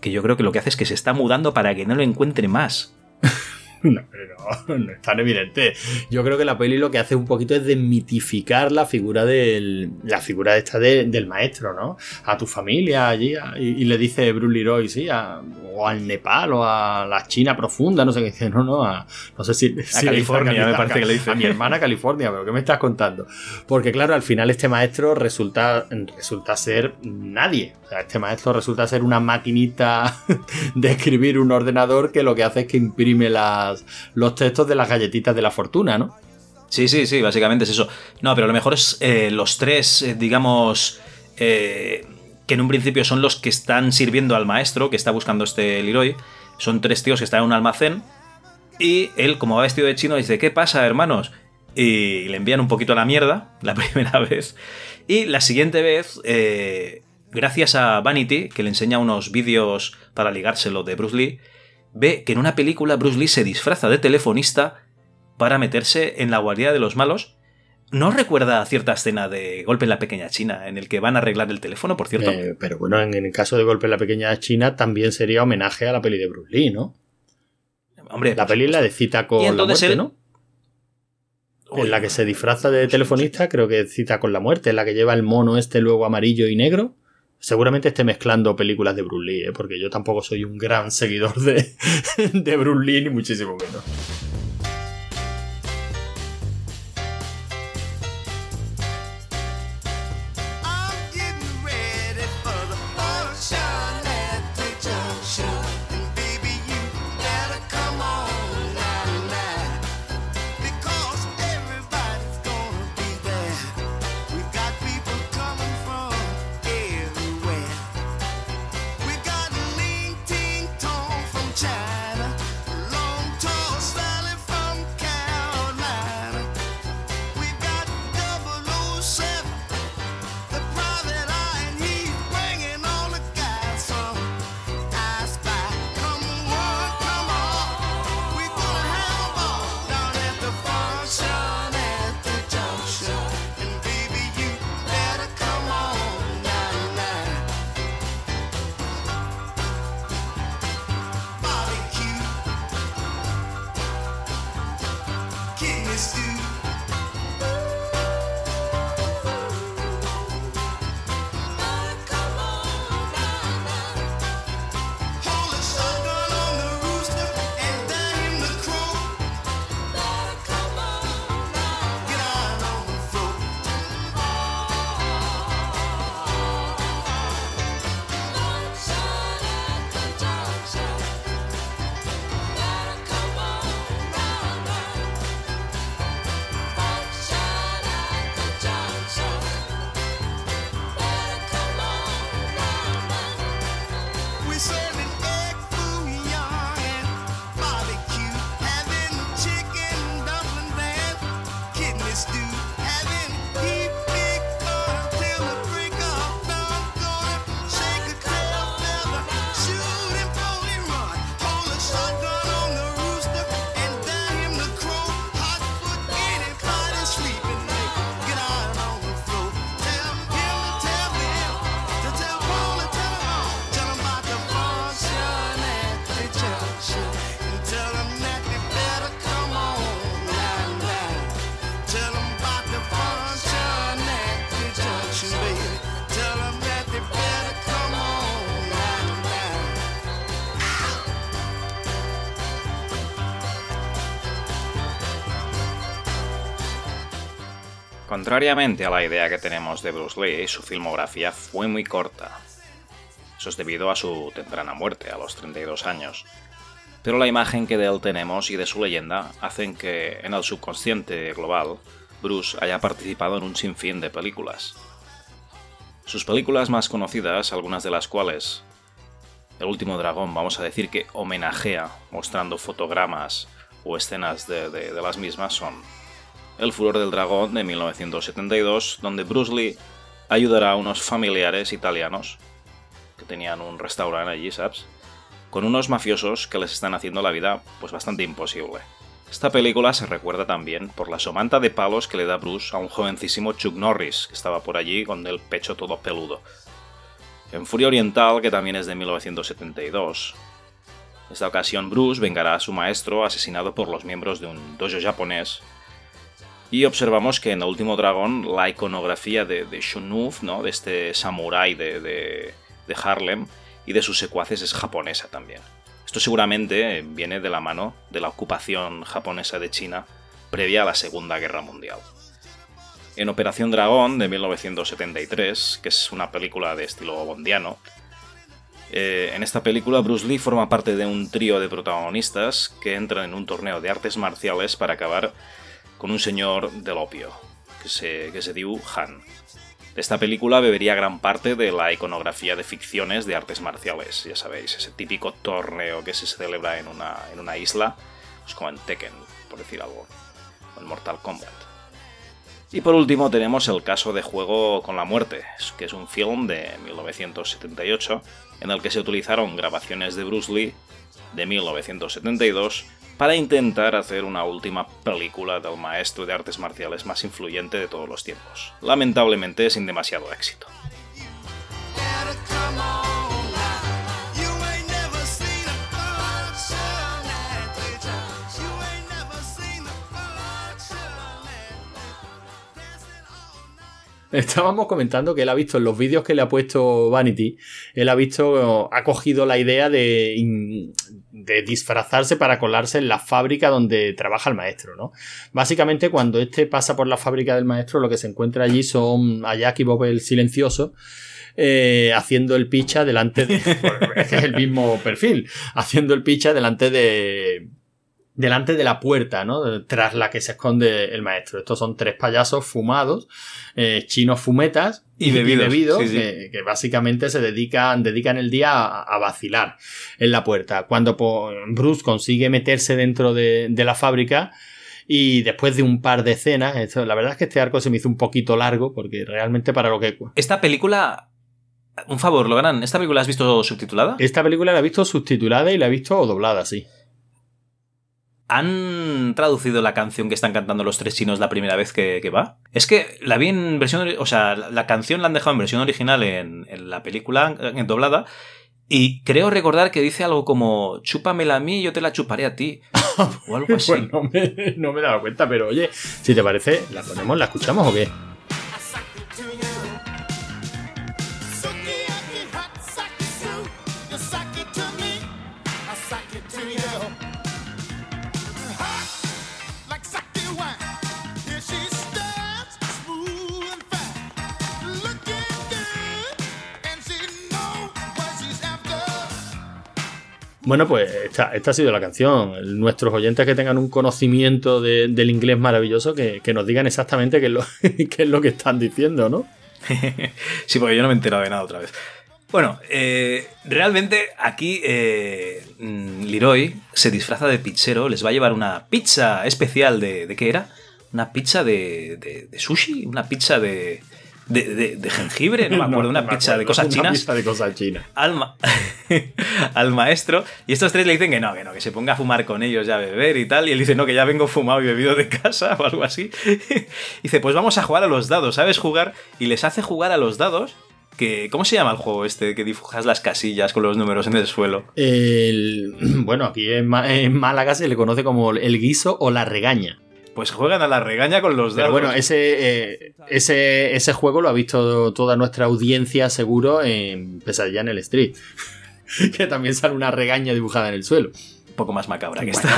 Que yo creo que lo que hace es que se está mudando para que no lo encuentre más. [laughs] [laughs] No, pero no, es tan evidente. Yo creo que la peli lo que hace un poquito es desmitificar la figura del. La figura esta del maestro, ¿no? A tu familia allí. y, le dice Bruce Leroy, sí, o al Nepal o a la China profunda, no sé qué dice, no, no, a, no sé si. A California, me parece que le dice. A mi hermana California, pero ¿qué me estás contando? Porque claro, al final este maestro resulta, resulta ser nadie. O sea, este maestro resulta ser una maquinita [laughs] de escribir un ordenador que lo que hace es que imprime los textos de las galletitas de la fortuna, ¿no? Sí, sí, sí, básicamente es eso. No, pero lo mejor es eh, los tres, eh, digamos, eh, que en un principio son los que están sirviendo al maestro que está buscando este Leroy. Son tres tíos que están en un almacén y él, como va vestido de chino, dice, ¿qué pasa, hermanos? y le envían un poquito a la mierda [laughs] la primera vez. Y la siguiente vez, gracias a Vanity, que le enseña unos vídeos para ligárselo de Bruce Lee, ve que en una película Bruce Lee se disfraza de telefonista para meterse en la guardia de los malos. ¿No recuerda cierta escena de Golpe en la Pequeña China en el que van a arreglar el teléfono, por cierto? Eh, pero bueno, en el caso de Golpe en la Pequeña China también sería homenaje a la peli de Bruce Lee, ¿no? Hombre, la peli la de cita con la muerte, ¿no? En la que se disfraza de telefonista, creo que cita con la muerte, en la que lleva el mono este luego amarillo y negro. Seguramente esté mezclando películas de Bruce Lee, ¿eh? porque yo tampoco soy un gran seguidor de, [laughs] de Bruce Lee, ni muchísimo menos. Contrariamente a la idea que tenemos de Bruce Lee, su filmografía fue muy corta. Eso es debido a su temprana muerte, a los 32 años. Pero la imagen que de él tenemos y de su leyenda hacen que en el subconsciente global Bruce haya participado en un sinfín de películas. Sus películas más conocidas, algunas de las cuales El último dragón, vamos a decir que homenajea mostrando fotogramas o escenas de, de las mismas, son el furor del dragón de 1972, donde Bruce Lee ayudará a unos familiares italianos que tenían un restaurante allí, ¿sabes? Con unos mafiosos que les están haciendo la vida pues bastante imposible. Esta película se recuerda también por la somanta de palos que le da Bruce a un jovencísimo Chuck Norris, que estaba por allí con el pecho todo peludo. En Furia Oriental, que también es de 1972. Esta ocasión Bruce vengará a su maestro asesinado por los miembros de un dojo japonés y observamos que en el último dragón la iconografía de, de Shunuf, ¿no? de este samurái de, de, Harlem y de sus secuaces es japonesa también. Esto seguramente viene de la mano de la ocupación japonesa de China previa a la Segunda Guerra Mundial. En Operación Dragón de 1973, que es una película de estilo bondiano, eh, en esta película Bruce Lee forma parte de un trío de protagonistas que entran en un torneo de artes marciales para acabar con un señor del opio, que se, que se diu Han. De esta película bebería gran parte de la iconografía de ficciones de artes marciales, ya sabéis, ese típico torneo que se celebra en una, en una isla, pues como en Tekken, por decir algo, o en Mortal Kombat. Y por último tenemos el caso de Juego con la Muerte, que es un film de 1978 en el que se utilizaron grabaciones de Bruce Lee de 1972 para intentar hacer una última película del maestro de artes marciales más influyente de todos los tiempos, lamentablemente sin demasiado éxito. Estábamos comentando que él ha visto en los vídeos que le ha puesto Vanity, él ha visto, ha cogido la idea de, de disfrazarse para colarse en la fábrica donde trabaja el maestro, ¿no? Básicamente cuando este pasa por la fábrica del maestro lo que se encuentra allí son a Jack y Bob el silencioso, eh, haciendo el picha delante de. [laughs] es el mismo perfil. Haciendo el picha delante de, delante de la puerta, ¿no? Tras la que se esconde el maestro. Estos son tres payasos fumados, eh, chinos fumetas y bebidos, Que, básicamente se dedican, dedican el día a, vacilar en la puerta. Cuando Bruce consigue meterse dentro de, la fábrica, y después de un par de escenas, la verdad es que este arco se me hizo un poquito largo, porque realmente para lo que... Esta película un favor, Logan, ¿esta película la has visto subtitulada? Esta película la he visto subtitulada y la he visto doblada, sí. ¿Han traducido la canción que están cantando los tres chinos la primera vez que, va? Es que la vi en versión. O sea, la canción la han dejado en versión original en, la película en doblada. Y creo recordar que dice algo como: Chúpamela a mí y yo te la chuparé a ti. [laughs] o algo así. pues no me, no me he dado cuenta, pero oye, si te parece, ¿la ponemos, la escuchamos o qué? Bueno, pues esta, ha sido la canción. Nuestros oyentes que tengan un conocimiento del inglés maravilloso, que, nos digan exactamente qué es, lo, [laughs] qué es lo que están diciendo, ¿no? [laughs] sí, porque yo no me he enterado de nada otra vez. Bueno, eh, realmente aquí eh, mm, Leroy se disfraza de pizzero, les va a llevar una pizza especial de... ¿De qué era? Una pizza de, de sushi, una pizza de, de, jengibre, no me [laughs] acuerdo, una pizza de cosas chinas. Pizza de cosas chinas. [laughs] Al, maestro. Y estos tres le dicen que no, que no, que se ponga a fumar con ellos ya a beber y tal. Y él dice, no, que ya vengo fumado y bebido de casa [laughs] o algo así. dice, pues vamos a jugar a los dados, ¿sabes jugar? Y les hace jugar a los dados. Que, ¿Cómo se llama el juego este que dibujas las casillas con los números en el suelo? El, [clears throat] bueno, aquí en Málaga se le conoce como el guiso o la regaña pues juegan a la regaña con los dados. Pero bueno, ese, eh, ese, ese juego lo ha visto toda nuestra audiencia, seguro, en Pesadilla en el Street. [laughs] que también sale una regaña dibujada en el suelo. Un poco más macabra que esta.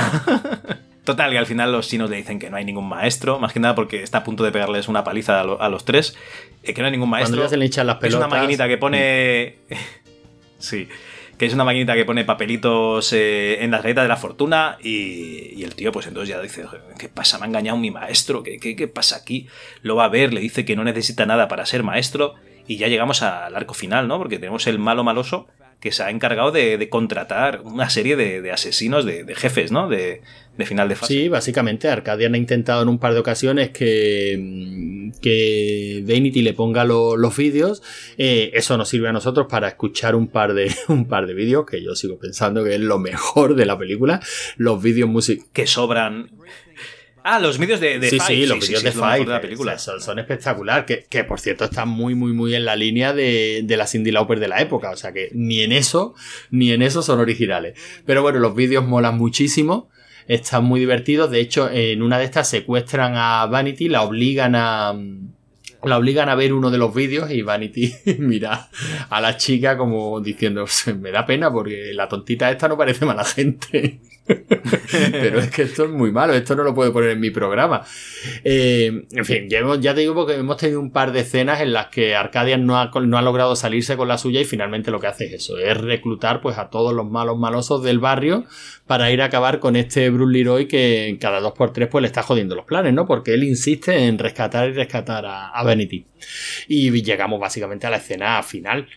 [laughs] Total, que al final los chinos le dicen que no hay ningún maestro, más que nada porque está a punto de pegarles una paliza a, los tres, eh, que no hay ningún maestro. Cuando le las pelotas. Es una maquinita que pone... [laughs] sí que es una maquinita que pone papelitos eh, en la galleta de la fortuna y, el tío pues entonces ya dice, ¿qué pasa? Me ha engañado mi maestro, ¿Qué, ¿Qué, pasa aquí? Lo va a ver, le dice que no necesita nada para ser maestro y ya llegamos al arco final, ¿no? Porque tenemos el malo maloso que se ha encargado de, contratar una serie de, asesinos, de, jefes, ¿no? De, final de fase. Sí, básicamente Arcadian ha intentado en un par de ocasiones que, mm, que Vanity le ponga los vídeos. Eh, eso nos sirve a nosotros para escuchar un par de, [laughs] un par de vídeos, que yo sigo pensando que es lo mejor de la película. Los vídeos musicales. Que sobran. Ah, los vídeos de, de Sí, sí, los vídeos de Five. la película. Son, son espectacular. Que, que, por cierto están muy, muy, muy en la línea de, de la Cindy Lauper de la época. O sea que ni en eso, ni en eso son originales. Pero bueno, los vídeos molan muchísimo. Están muy divertidos. De hecho, en una de estas secuestran a Vanity, la obligan a la obligan a ver uno de los vídeos y Vanity [laughs] mira a la chica como diciendo, me da pena porque la tontita esta no parece mala gente. Pero es que esto es muy malo, esto no lo puedo poner en mi programa. Eh, en fin, ya, te digo que hemos tenido un par de escenas en las que Arcadian no ha, no ha, logrado salirse con la suya y finalmente lo que hace es eso, es reclutar pues a todos los malos malosos del barrio para ir a acabar con este Bruce Leroy que cada dos por tres pues le está jodiendo los planes, ¿no? Porque él insiste en rescatar y rescatar a, a Vanity. Y llegamos básicamente a la escena final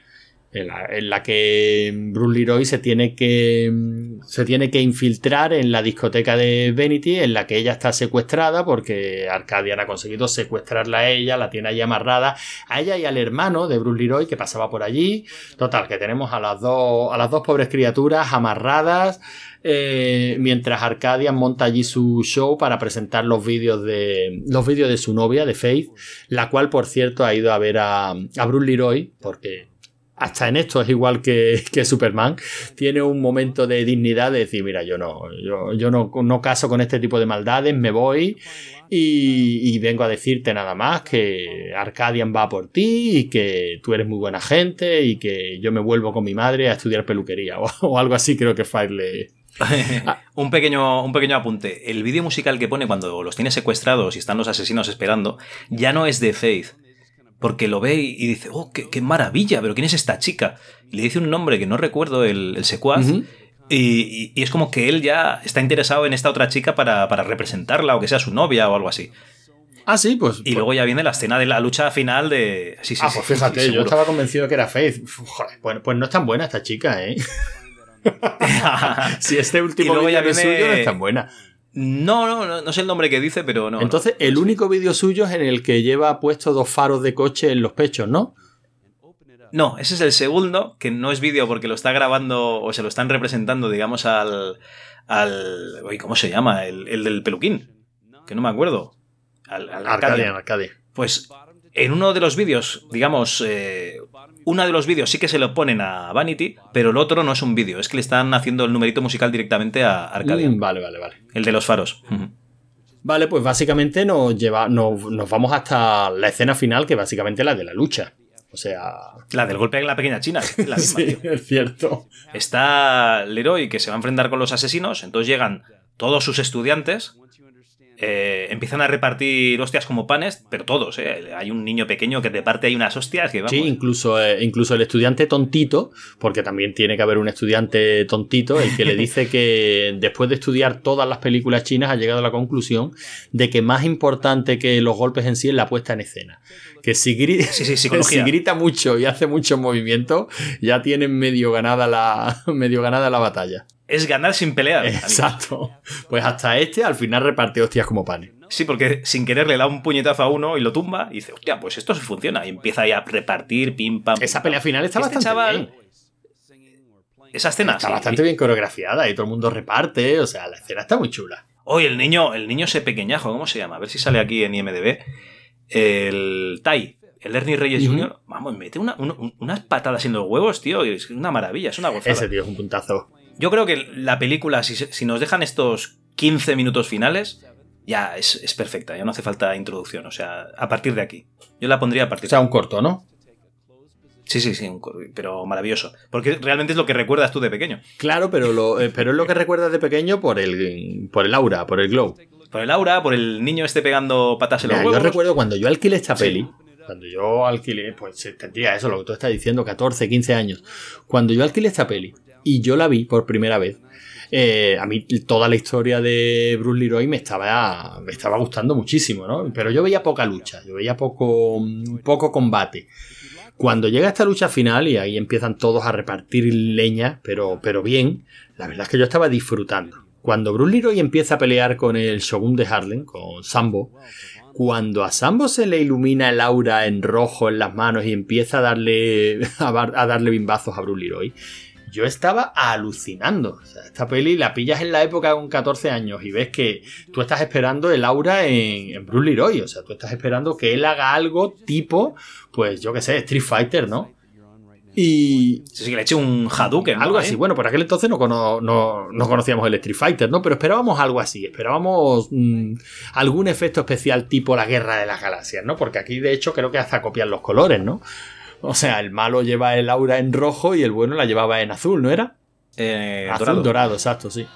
en la, que Bruce Leroy se tiene que se tiene que infiltrar en la discoteca de Vanity en la que ella está secuestrada porque Arcadian ha conseguido secuestrarla a ella, la tiene ahí amarrada a ella y al hermano de Bruce Leroy que pasaba por allí. Total, que tenemos a las dos a las dos pobres criaturas amarradas eh, mientras Arcadian monta allí su show para presentar los vídeos de los vídeos de su novia de Faith, la cual por cierto ha ido a ver a, a Bruce Leroy porque hasta en esto es igual [laughs] que, Superman, tiene un momento de dignidad de decir, mira, yo no, yo, no, no caso con este tipo de maldades, me voy y, vengo a decirte nada más que Arcadian va por ti y que tú eres muy buena gente y que yo me vuelvo con mi madre a estudiar peluquería [laughs] o, algo así creo que Fire le... [laughs] un, pequeño, un pequeño apunte. El vídeo musical que pone cuando los tiene secuestrados y están los asesinos esperando ya no es de Faith, porque lo ve y dice, oh, qué, maravilla, pero ¿quién es esta chica? Y le dice un nombre que no recuerdo, el, secuaz, y, es como que él ya está interesado en esta otra chica para, representarla o que sea su novia o algo así. Ah, sí, pues. Y pues luego ya viene la escena de la lucha final de. Sí, sí, ah, pues fíjate, yo estaba convencido que era Faith. Joder, pues, no es tan buena esta chica, ¿eh? [laughs] [laughs] si este último vídeo ya suyo no es tan buena. No, no, no, sé el nombre que dice, pero no. Entonces, el único vídeo suyo es en el que lleva puesto dos faros de coche en los pechos, ¿no? No, ese es el segundo, que no es vídeo porque lo está grabando o se lo están representando, digamos, al. al ¿Cómo se llama? El, del peluquín. Que no me acuerdo. Al, Arcadia, Arcadia. Pues en uno de los vídeos, digamos, eh, uno de los vídeos sí que se lo ponen a Vanity, pero el otro no es un vídeo, es que le están haciendo el numerito musical directamente a Arcadia. Mm, vale, vale, vale. El de los faros. Vale, pues básicamente nos lleva, nos, vamos hasta la escena final, que básicamente es la de la lucha. O sea. La del golpe en la pequeña China. La [laughs] sí, es cierto. Está Leroy que se va a enfrentar con los asesinos. Entonces llegan todos sus estudiantes. Eh, empiezan a repartir hostias como panes, pero todos, ¿eh? Hay un niño pequeño que te parte ahí unas hostias que vamos. Sí, incluso, eh, incluso el estudiante tontito, porque también tiene que haber un estudiante tontito, el que le dice que [laughs] después de estudiar todas las películas chinas ha llegado a la conclusión de que más importante que los golpes en sí es la puesta en escena. Que si, grita, [laughs] si grita mucho y hace mucho movimiento, ya tienen medio ganada la, [laughs] medio ganada la batalla es ganar sin pelear. Exacto. Pues hasta este al final reparte hostias como panes. Sí, porque sin querer le da un puñetazo a uno y lo tumba y dice, hostia, pues esto se funciona. Y empieza ahí a repartir, pim, pam. Esa pelea final está este bastante bien. Esa escena está bastante bien coreografiada y todo el mundo reparte. O sea, la escena está muy chula. Oye, el niño, el niño ese pequeñajo, ¿cómo se llama? A ver si sale aquí en IMDB. El Tai, el Ernie Reyes Jr., vamos, mete unas patadas en los huevos, tío. Es una maravilla, es una gozada. Ese tío es un puntazo. Yo creo que la película, si, nos dejan estos 15 minutos finales, ya es, perfecta, ya no hace falta introducción. O sea, a partir de aquí. Yo la pondría a partir O sea, un corto, ¿no? Sí, sí, sí, pero maravilloso. Porque realmente es lo que recuerdas tú de pequeño. Claro, pero, lo, eh, pero es lo que recuerdas de pequeño por el, por el aura, por el glow. Por el aura, por el niño este pegando patas en los huevos. Yo recuerdo cuando yo alquilé esta peli, cuando yo alquilé, pues tendría eso, lo que tú estás diciendo, 14, 15 años. Cuando yo alquilé esta peli, y yo la vi por primera vez. Eh, a mí toda la historia de Bruce Leroy me estaba, me estaba gustando muchísimo, ¿no? Pero yo veía poca lucha, yo veía poco, poco combate. Cuando llega esta lucha final y ahí empiezan todos a repartir leña, pero, pero bien, la verdad es que yo estaba disfrutando. Cuando Bruce Leroy empieza a pelear con el Shogun de Harlem, con Sambo, cuando a Sambo se le ilumina el aura en rojo en las manos y empieza a darle, [laughs] a, darle bimbazos a Bruce Leroy, yo estaba alucinando. O sea, esta peli la pillas en la época con 14 años y ves que tú estás esperando el aura en, en Bruce Leroy. O sea, tú estás esperando que él haga algo tipo, pues yo qué sé, Street Fighter, ¿no? Y. Sí, que le eche un Hadouken. Algo así. Bueno, por aquel entonces no, no, conocíamos el Street Fighter, ¿no? Pero esperábamos algo así. Esperábamos mm, algún efecto especial tipo la Guerra de las Galaxias, ¿no? Porque aquí, de hecho, creo que hasta copian los colores, ¿no? O sea, el malo lleva el aura en rojo y el bueno la llevaba en azul, ¿no era? Eh, azul dorado. exacto, sí.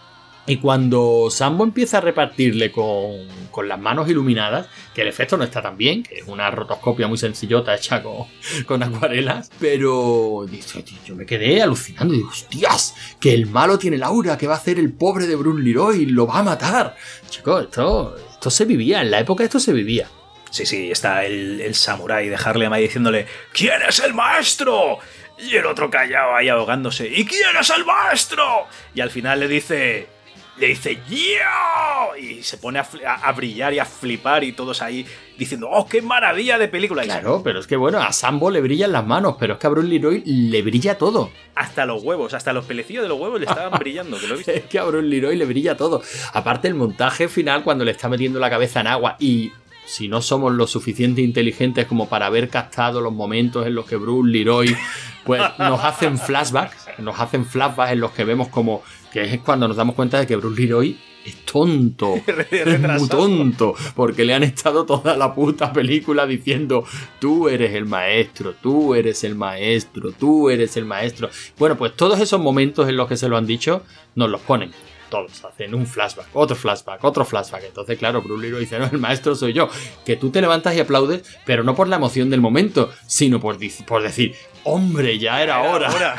Y cuando Sambo empieza a repartirle con, las manos iluminadas, que el efecto no está tan bien, que es una rotoscopia muy sencillota hecha con, con acuarelas, pero dice, yo me quedé alucinando y digo, hostias, que el malo tiene el aura, que va a hacer el pobre de Brun Leroy, lo va a matar. Chicos, esto, esto se vivía, en la época esto se vivía. Sí, sí, está el, el samurái de Harlem ahí diciéndole ¿Quién es el maestro? Y el otro callado ahí ahogándose. ¿Y quién es el maestro? Y al final le dice le dice ¡Yo! Y se pone a, brillar y a flipar y todos ahí diciendo ¡Oh, qué maravilla de película! Claro, pero es que bueno, a Sambo le brillan las manos, pero es que a Bruce Leroy le brilla todo. Hasta los huevos, hasta los pelecillos de los huevos le estaban [laughs] brillando, lo Es que a Bruce Leroy le brilla todo. Aparte el montaje final cuando le está metiendo la cabeza en agua y si no somos lo suficiente inteligentes como para haber captado los momentos en los que Bruce Leroy pues nos hacen flashbacks, nos hacen flashbacks en los que vemos como que es cuando nos damos cuenta de que Bruce Leroy es tonto, [laughs] es muy tonto, porque le han estado toda la puta película diciendo, tú eres el maestro, tú eres el maestro, tú eres el maestro. Bueno, pues todos esos momentos en los que se lo han dicho, nos los ponen. Todos hacen un flashback, otro flashback, otro flashback. Entonces, claro, Bruce Leroy dice, no, el maestro soy yo. Que tú te levantas y aplaudes, pero no por la emoción del momento, sino por, por decir, hombre, ya era, hora. hora.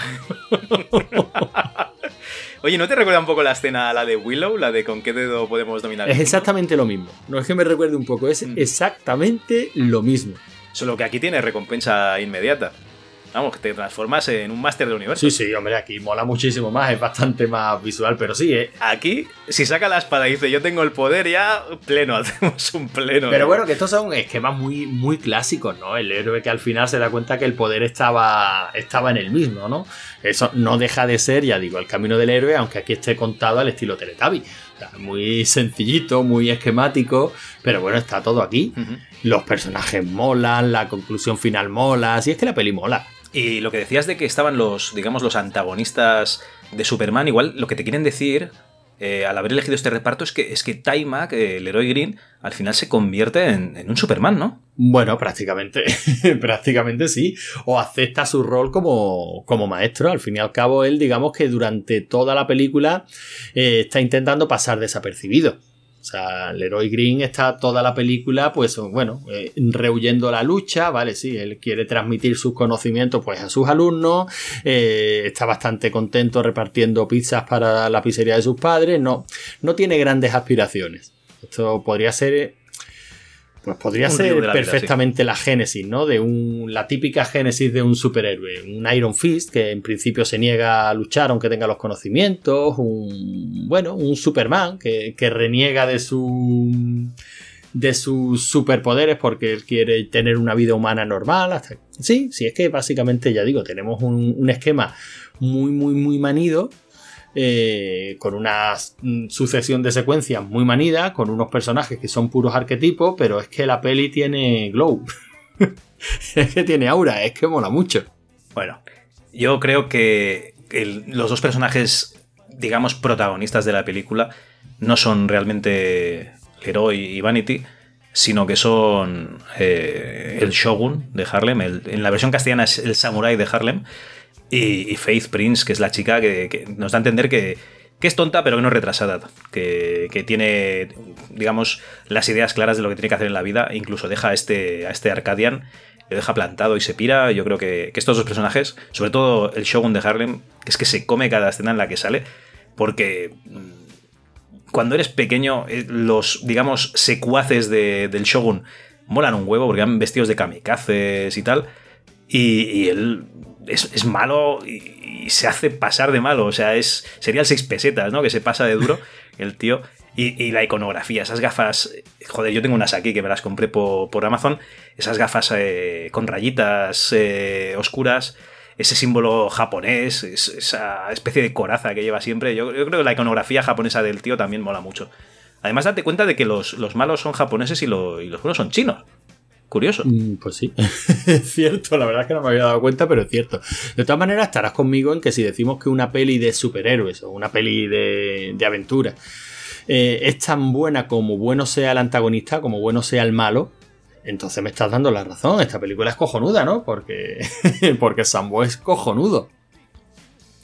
[laughs] [laughs] Oye, ¿no te recuerda un poco la escena, la de Willow, la de con qué dedo podemos dominar? Es exactamente lo mismo. No es que me recuerde un poco, es mm. exactamente lo mismo. Solo que aquí tiene recompensa inmediata. Vamos, que te transformas en un máster del universo. Sí, sí, hombre, aquí mola muchísimo más, es bastante más visual, pero sí, ¿eh? Aquí, si saca la espada y dice yo tengo el poder, ya pleno, [laughs] hacemos un pleno. Pero bueno, que estos son esquemas muy, muy clásicos, ¿no? El héroe que al final se da cuenta que el poder estaba, estaba en él mismo, ¿no? Eso no deja de ser, ya digo, el camino del héroe, aunque aquí esté contado al estilo Teletubby. muy sencillito, muy esquemático, pero bueno, está todo aquí. Los personajes molan, la conclusión final mola, así es que la peli mola. Y lo que decías de que estaban los, digamos, los antagonistas de Superman, igual lo que te quieren decir eh, al haber elegido este reparto es que, es que Mac, el héroe green, al final se convierte en, un Superman, ¿no? Bueno, prácticamente, [laughs] prácticamente sí. O acepta su rol como, como, maestro. Al fin y al cabo, él, digamos que durante toda la película eh, está intentando pasar desapercibido. O sea, Leroy Green está toda la película, pues bueno, eh, rehuyendo la lucha, ¿vale? Sí, él quiere transmitir sus conocimientos pues a sus alumnos, eh, está bastante contento repartiendo pizzas para la pizzería de sus padres, no, no tiene grandes aspiraciones. Esto podría ser pues podría ser perfectamente la génesis, ¿no? De un, la típica génesis de un superhéroe. Un Iron Fist que en principio se niega a luchar aunque tenga los conocimientos. Un, bueno, un Superman que, reniega de su de sus superpoderes porque él quiere tener una vida humana normal. Hasta... Sí, sí, es que básicamente, ya digo, tenemos un, un esquema muy, muy, muy manido eh, con una sucesión de secuencias muy manida, con unos personajes que son puros arquetipos, pero es que la peli tiene glow. [laughs] es que tiene aura, es que mola mucho. Bueno, yo creo que los dos personajes, digamos, protagonistas de la película no son realmente Leroy y Vanity, sino que son eh, el Shogun de Harlem, en la versión castellana es el Samurai de Harlem, y, Faith Prince, que es la chica que, nos da a entender que, es tonta, pero que no es retrasada, que, tiene, digamos, las ideas claras de lo que tiene que hacer en la vida, incluso deja a este, a este Arcadian, lo deja plantado y se pira. Yo creo que, estos dos personajes, sobre todo el Shogun de Harlem, que es que se come cada escena en la que sale, porque mm, cuando eres pequeño, eh, los, digamos, secuaces del Shogun molan un huevo porque van vestidos de kamikazes y tal. y él es, malo y, se hace pasar de malo. O sea, es sería el 6 pesetas, ¿no? Que se pasa de duro [laughs] el tío. Y, la iconografía, esas gafas. Joder, yo tengo unas aquí que me las compré por, Amazon. Esas gafas eh, con rayitas eh, oscuras. Ese símbolo japonés, esa especie de coraza que lleva siempre. Yo, creo que la iconografía japonesa del tío también mola mucho. Además, date cuenta de que los, malos son japoneses y, y los buenos son chinos. Curioso. Mm, pues sí, [laughs] es cierto, la verdad es que no me había dado cuenta, pero es cierto. De todas maneras, estarás conmigo en que si decimos que una peli de superhéroes o una peli de, de aventura eh, es tan buena como bueno sea el antagonista, como bueno sea el malo, entonces me estás dando la razón. Esta película es cojonuda, ¿no? Porque, [laughs] porque Sambo es cojonudo.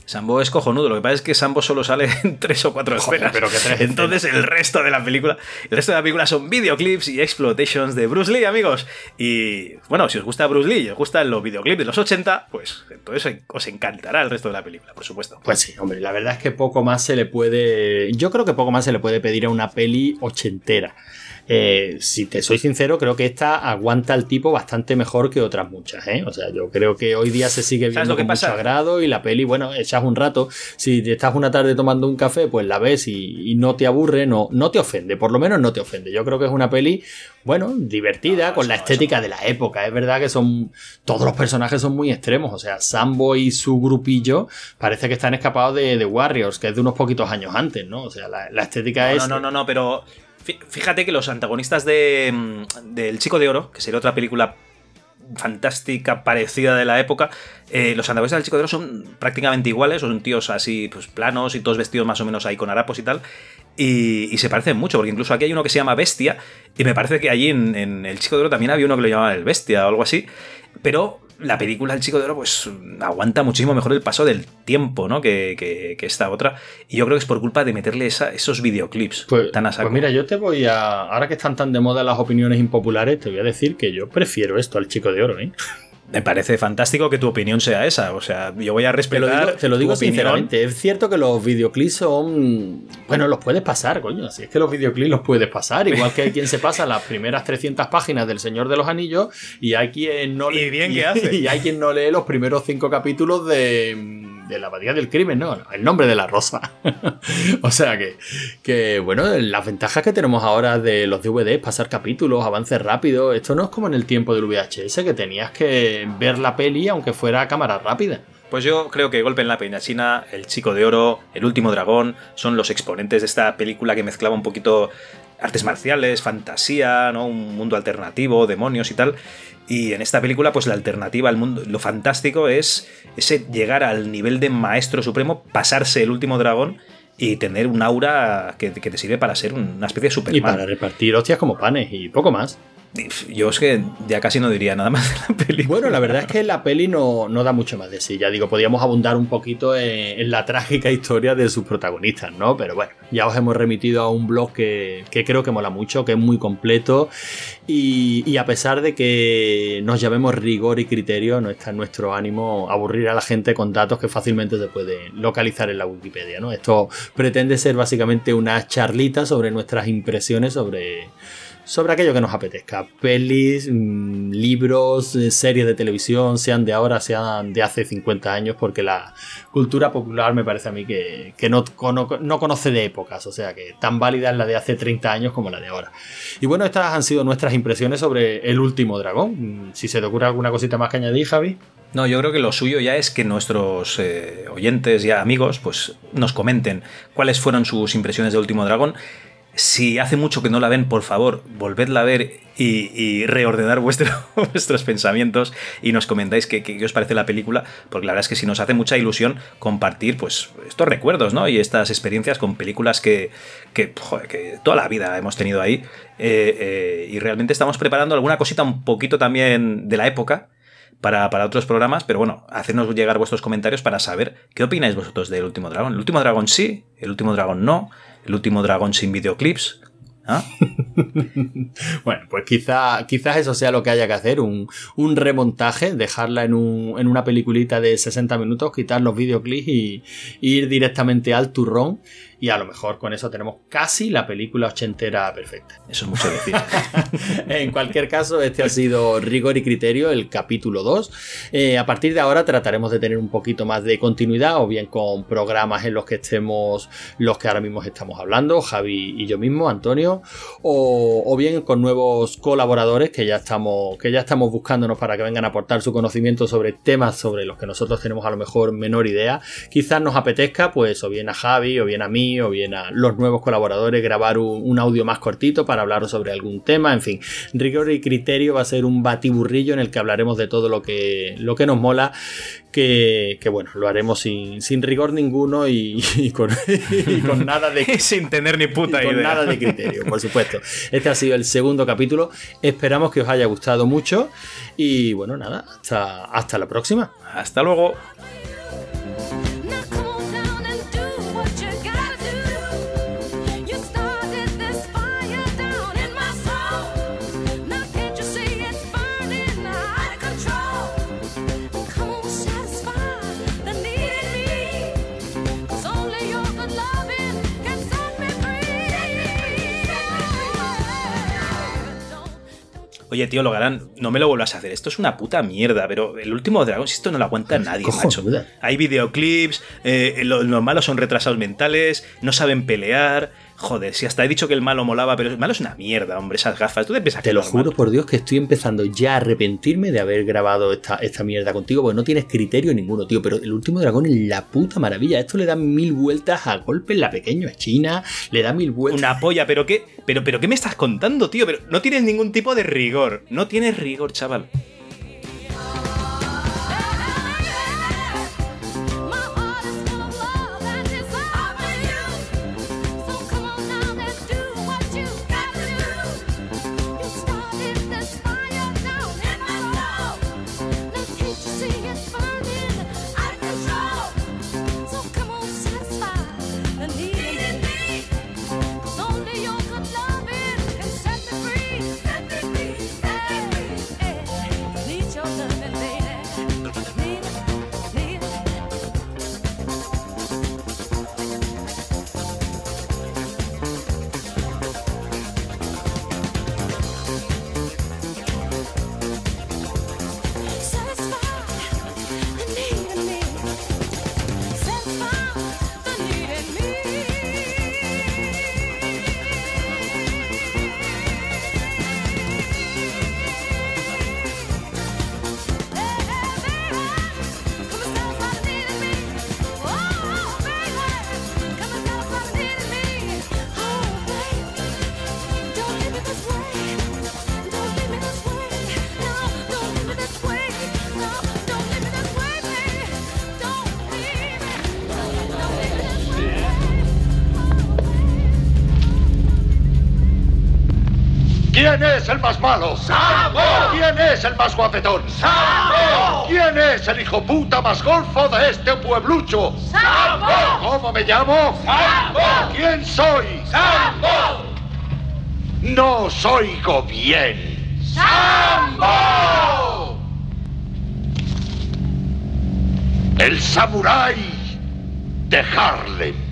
Sambo es cojonudo. Lo que pasa es que Sambo solo sale en [laughs] tres o cuatro escenas. Pero Entonces el resto de la película, el resto de la película son videoclips y explotations de Bruce Lee, amigos. Y bueno, si os gusta Bruce Lee y os gustan los videoclips de los 80, pues entonces os encantará el resto de la película, por supuesto. Pues sí, hombre, la verdad es que poco más se le puede. Yo creo que poco más se le puede pedir a una peli ochentera. Eh, si te soy sincero, creo que esta aguanta el tipo bastante mejor que otras muchas, ¿eh? O sea, yo creo que hoy día se sigue viendo con mucho agrado y la peli, bueno, echas un rato. Si estás una tarde tomando un café, pues la ves y, no te aburre, no, no te ofende, por lo menos no te ofende. Yo creo que es una peli, bueno, divertida, con la estética de la época. Es verdad que son. Todos los personajes son muy extremos. O sea, Sambo y su grupillo parece que están escapados de, de Warriors, que es de unos poquitos años antes, ¿no? O sea, la, estética es. No, no, no, no, pero Fíjate que los antagonistas de, mm, del Chico de Oro, que sería otra película fantástica, parecida de la época, eh, los antagonistas del Chico de Oro son prácticamente iguales, son tíos así, pues planos y todos vestidos más o menos ahí con harapos y tal. Y, se parecen mucho, porque incluso aquí hay uno que se llama Bestia, y me parece que allí en, en El Chico de Oro también había uno que lo llamaba El Bestia o algo así. Pero la película El Chico de Oro, pues aguanta muchísimo mejor el paso del tiempo, ¿no? Que, que, esta otra. Y yo creo que es por culpa de meterle esos videoclips pues, tan a Pues mira, yo te voy a. Ahora que están tan de moda las opiniones impopulares, te voy a decir que yo prefiero esto al Chico de Oro, ¿eh? Me parece fantástico que tu opinión sea esa. O sea, yo voy a respetar. Te lo digo, sinceramente. Es cierto que los videoclips son. Bueno, los puedes pasar, coño. Si es que los videoclips los puedes pasar. Igual que hay quien se pasa las primeras 300 páginas del Señor de los Anillos y hay quien no [laughs] lee. Y bien que hace. [laughs] Y hay quien no lee los primeros cinco capítulos de de la abadía del crimen, no, el nombre de la rosa. [laughs] o sea que, que, bueno, las ventajas que tenemos ahora de los DVDs, pasar capítulos, avances rápidos, esto no es como en el tiempo del VHS, que tenías que ver la peli aunque fuera a cámara rápida. Pues yo creo que Golpe en la Peña China, El Chico de Oro, El Último Dragón son los exponentes de esta película que mezclaba un poquito artes marciales, fantasía, ¿no? un mundo alternativo, demonios y tal. Y en esta película, pues la alternativa al mundo, lo fantástico es ese llegar al nivel de maestro supremo, pasarse el último dragón y tener un aura que, te sirve para ser una especie de Superman. Y para repartir hostias como panes y poco más. Yo es que ya casi no diría nada más de la peli. Bueno, la verdad es que la peli no, no da mucho más de sí. Ya digo, podíamos abundar un poquito en, la trágica historia de sus protagonistas, ¿no? Pero bueno, ya os hemos remitido a un blog que, creo que mola mucho, que es muy completo. Y, a pesar de que nos llamemos rigor y criterio, no está en nuestro ánimo aburrir a la gente con datos que fácilmente se pueden localizar en la Wikipedia, ¿no? Esto pretende ser básicamente una charlita sobre nuestras impresiones sobre sobre aquello que nos apetezca. Pelis, mm, libros, eh, series de televisión, sean de ahora, sean de hace 50 años, porque la cultura popular me parece a mí que, no, no, conoce de épocas, o sea que tan válida es la de hace 30 años como la de ahora. Y bueno, estas han sido nuestras impresiones sobre El último dragón. Mm, si se te ocurre alguna cosita más que añadir, Javi. No, yo creo que lo suyo ya es que nuestros eh, oyentes y amigos pues, nos comenten cuáles fueron sus impresiones de Último Dragón si hace mucho que no la ven, por favor, volvedla a ver y, reordenar [laughs] vuestros pensamientos y nos comentáis qué, os parece la película, porque la verdad es que si nos hace mucha ilusión compartir pues estos recuerdos ¿no? y estas experiencias con películas que, que, toda la vida hemos tenido ahí eh, eh, y realmente estamos preparando alguna cosita un poquito también de la época. Para, para, otros programas, pero bueno, hacernos llegar vuestros comentarios para saber qué opináis vosotros del último dragón. El último dragón sí, el último dragón no, el último dragón sin videoclips. ¿Ah? [laughs] bueno, pues quizá, quizás eso sea lo que haya que hacer, un, remontaje, dejarla en, un, en, una peliculita de 60 minutos, quitar los videoclips y, y ir directamente al turrón y a lo mejor con eso tenemos casi la película ochentera perfecta. Eso es mucho decir. [laughs] en cualquier caso, este ha sido Rigor y Criterio, el capítulo 2. Eh, a partir de ahora trataremos de tener un poquito más de continuidad, o bien con programas en los que estemos los que ahora mismo estamos hablando, Javi y yo mismo, Antonio, o, bien con nuevos colaboradores que ya estamos, que ya estamos buscándonos para que vengan a aportar su conocimiento sobre temas sobre los que nosotros tenemos a lo mejor menor idea. Quizás nos apetezca, pues, o bien a Javi, o bien a mí, o bien a los nuevos colaboradores grabar un, audio más cortito para hablar sobre algún tema. En fin, rigor y criterio va a ser un batiburrillo en el que hablaremos de todo lo que, lo que nos mola. Que, bueno, lo haremos sin, rigor ninguno [laughs] y, con, nada de. [laughs] sin tener ni puta idea. Con nada de criterio, por supuesto. Este ha sido el segundo capítulo. Esperamos que os haya gustado mucho. Y bueno, nada, hasta, hasta la próxima. Hasta luego. Oye, tío Logarán, no me lo vuelvas a hacer. Esto es una puta mierda, pero el último Dragon, esto no lo aguanta nadie, macho. Hay videoclips, eh, los malos son retrasados mentales, no saben pelear. Joder, si hasta he dicho que el malo molaba, pero el malo es una mierda, hombre, esas gafas. ¿Tú te piensas Te lo juro por Dios que estoy empezando ya a arrepentirme de haber grabado esta, esta mierda contigo, porque no tienes criterio ninguno, tío. Pero el último dragón es la puta maravilla. Esto le da mil vueltas a golpe en la pequeña China, le da mil vueltas. Una polla, pero qué, pero, pero qué me estás contando, tío. Pero no tienes ningún tipo de rigor. No tienes rigor, chaval. ¿Quién es el más malo? ¡Sambo! ¿Quién es el más guapetón? ¡Sambo! ¿Quién es el hijo puta más golfo de este pueblucho? ¡Sambo! ¿Cómo me llamo? ¡Sambo! ¿Quién soy? ¡Sambo! No soy bien. ¡Sambo! El samurái de Harlem.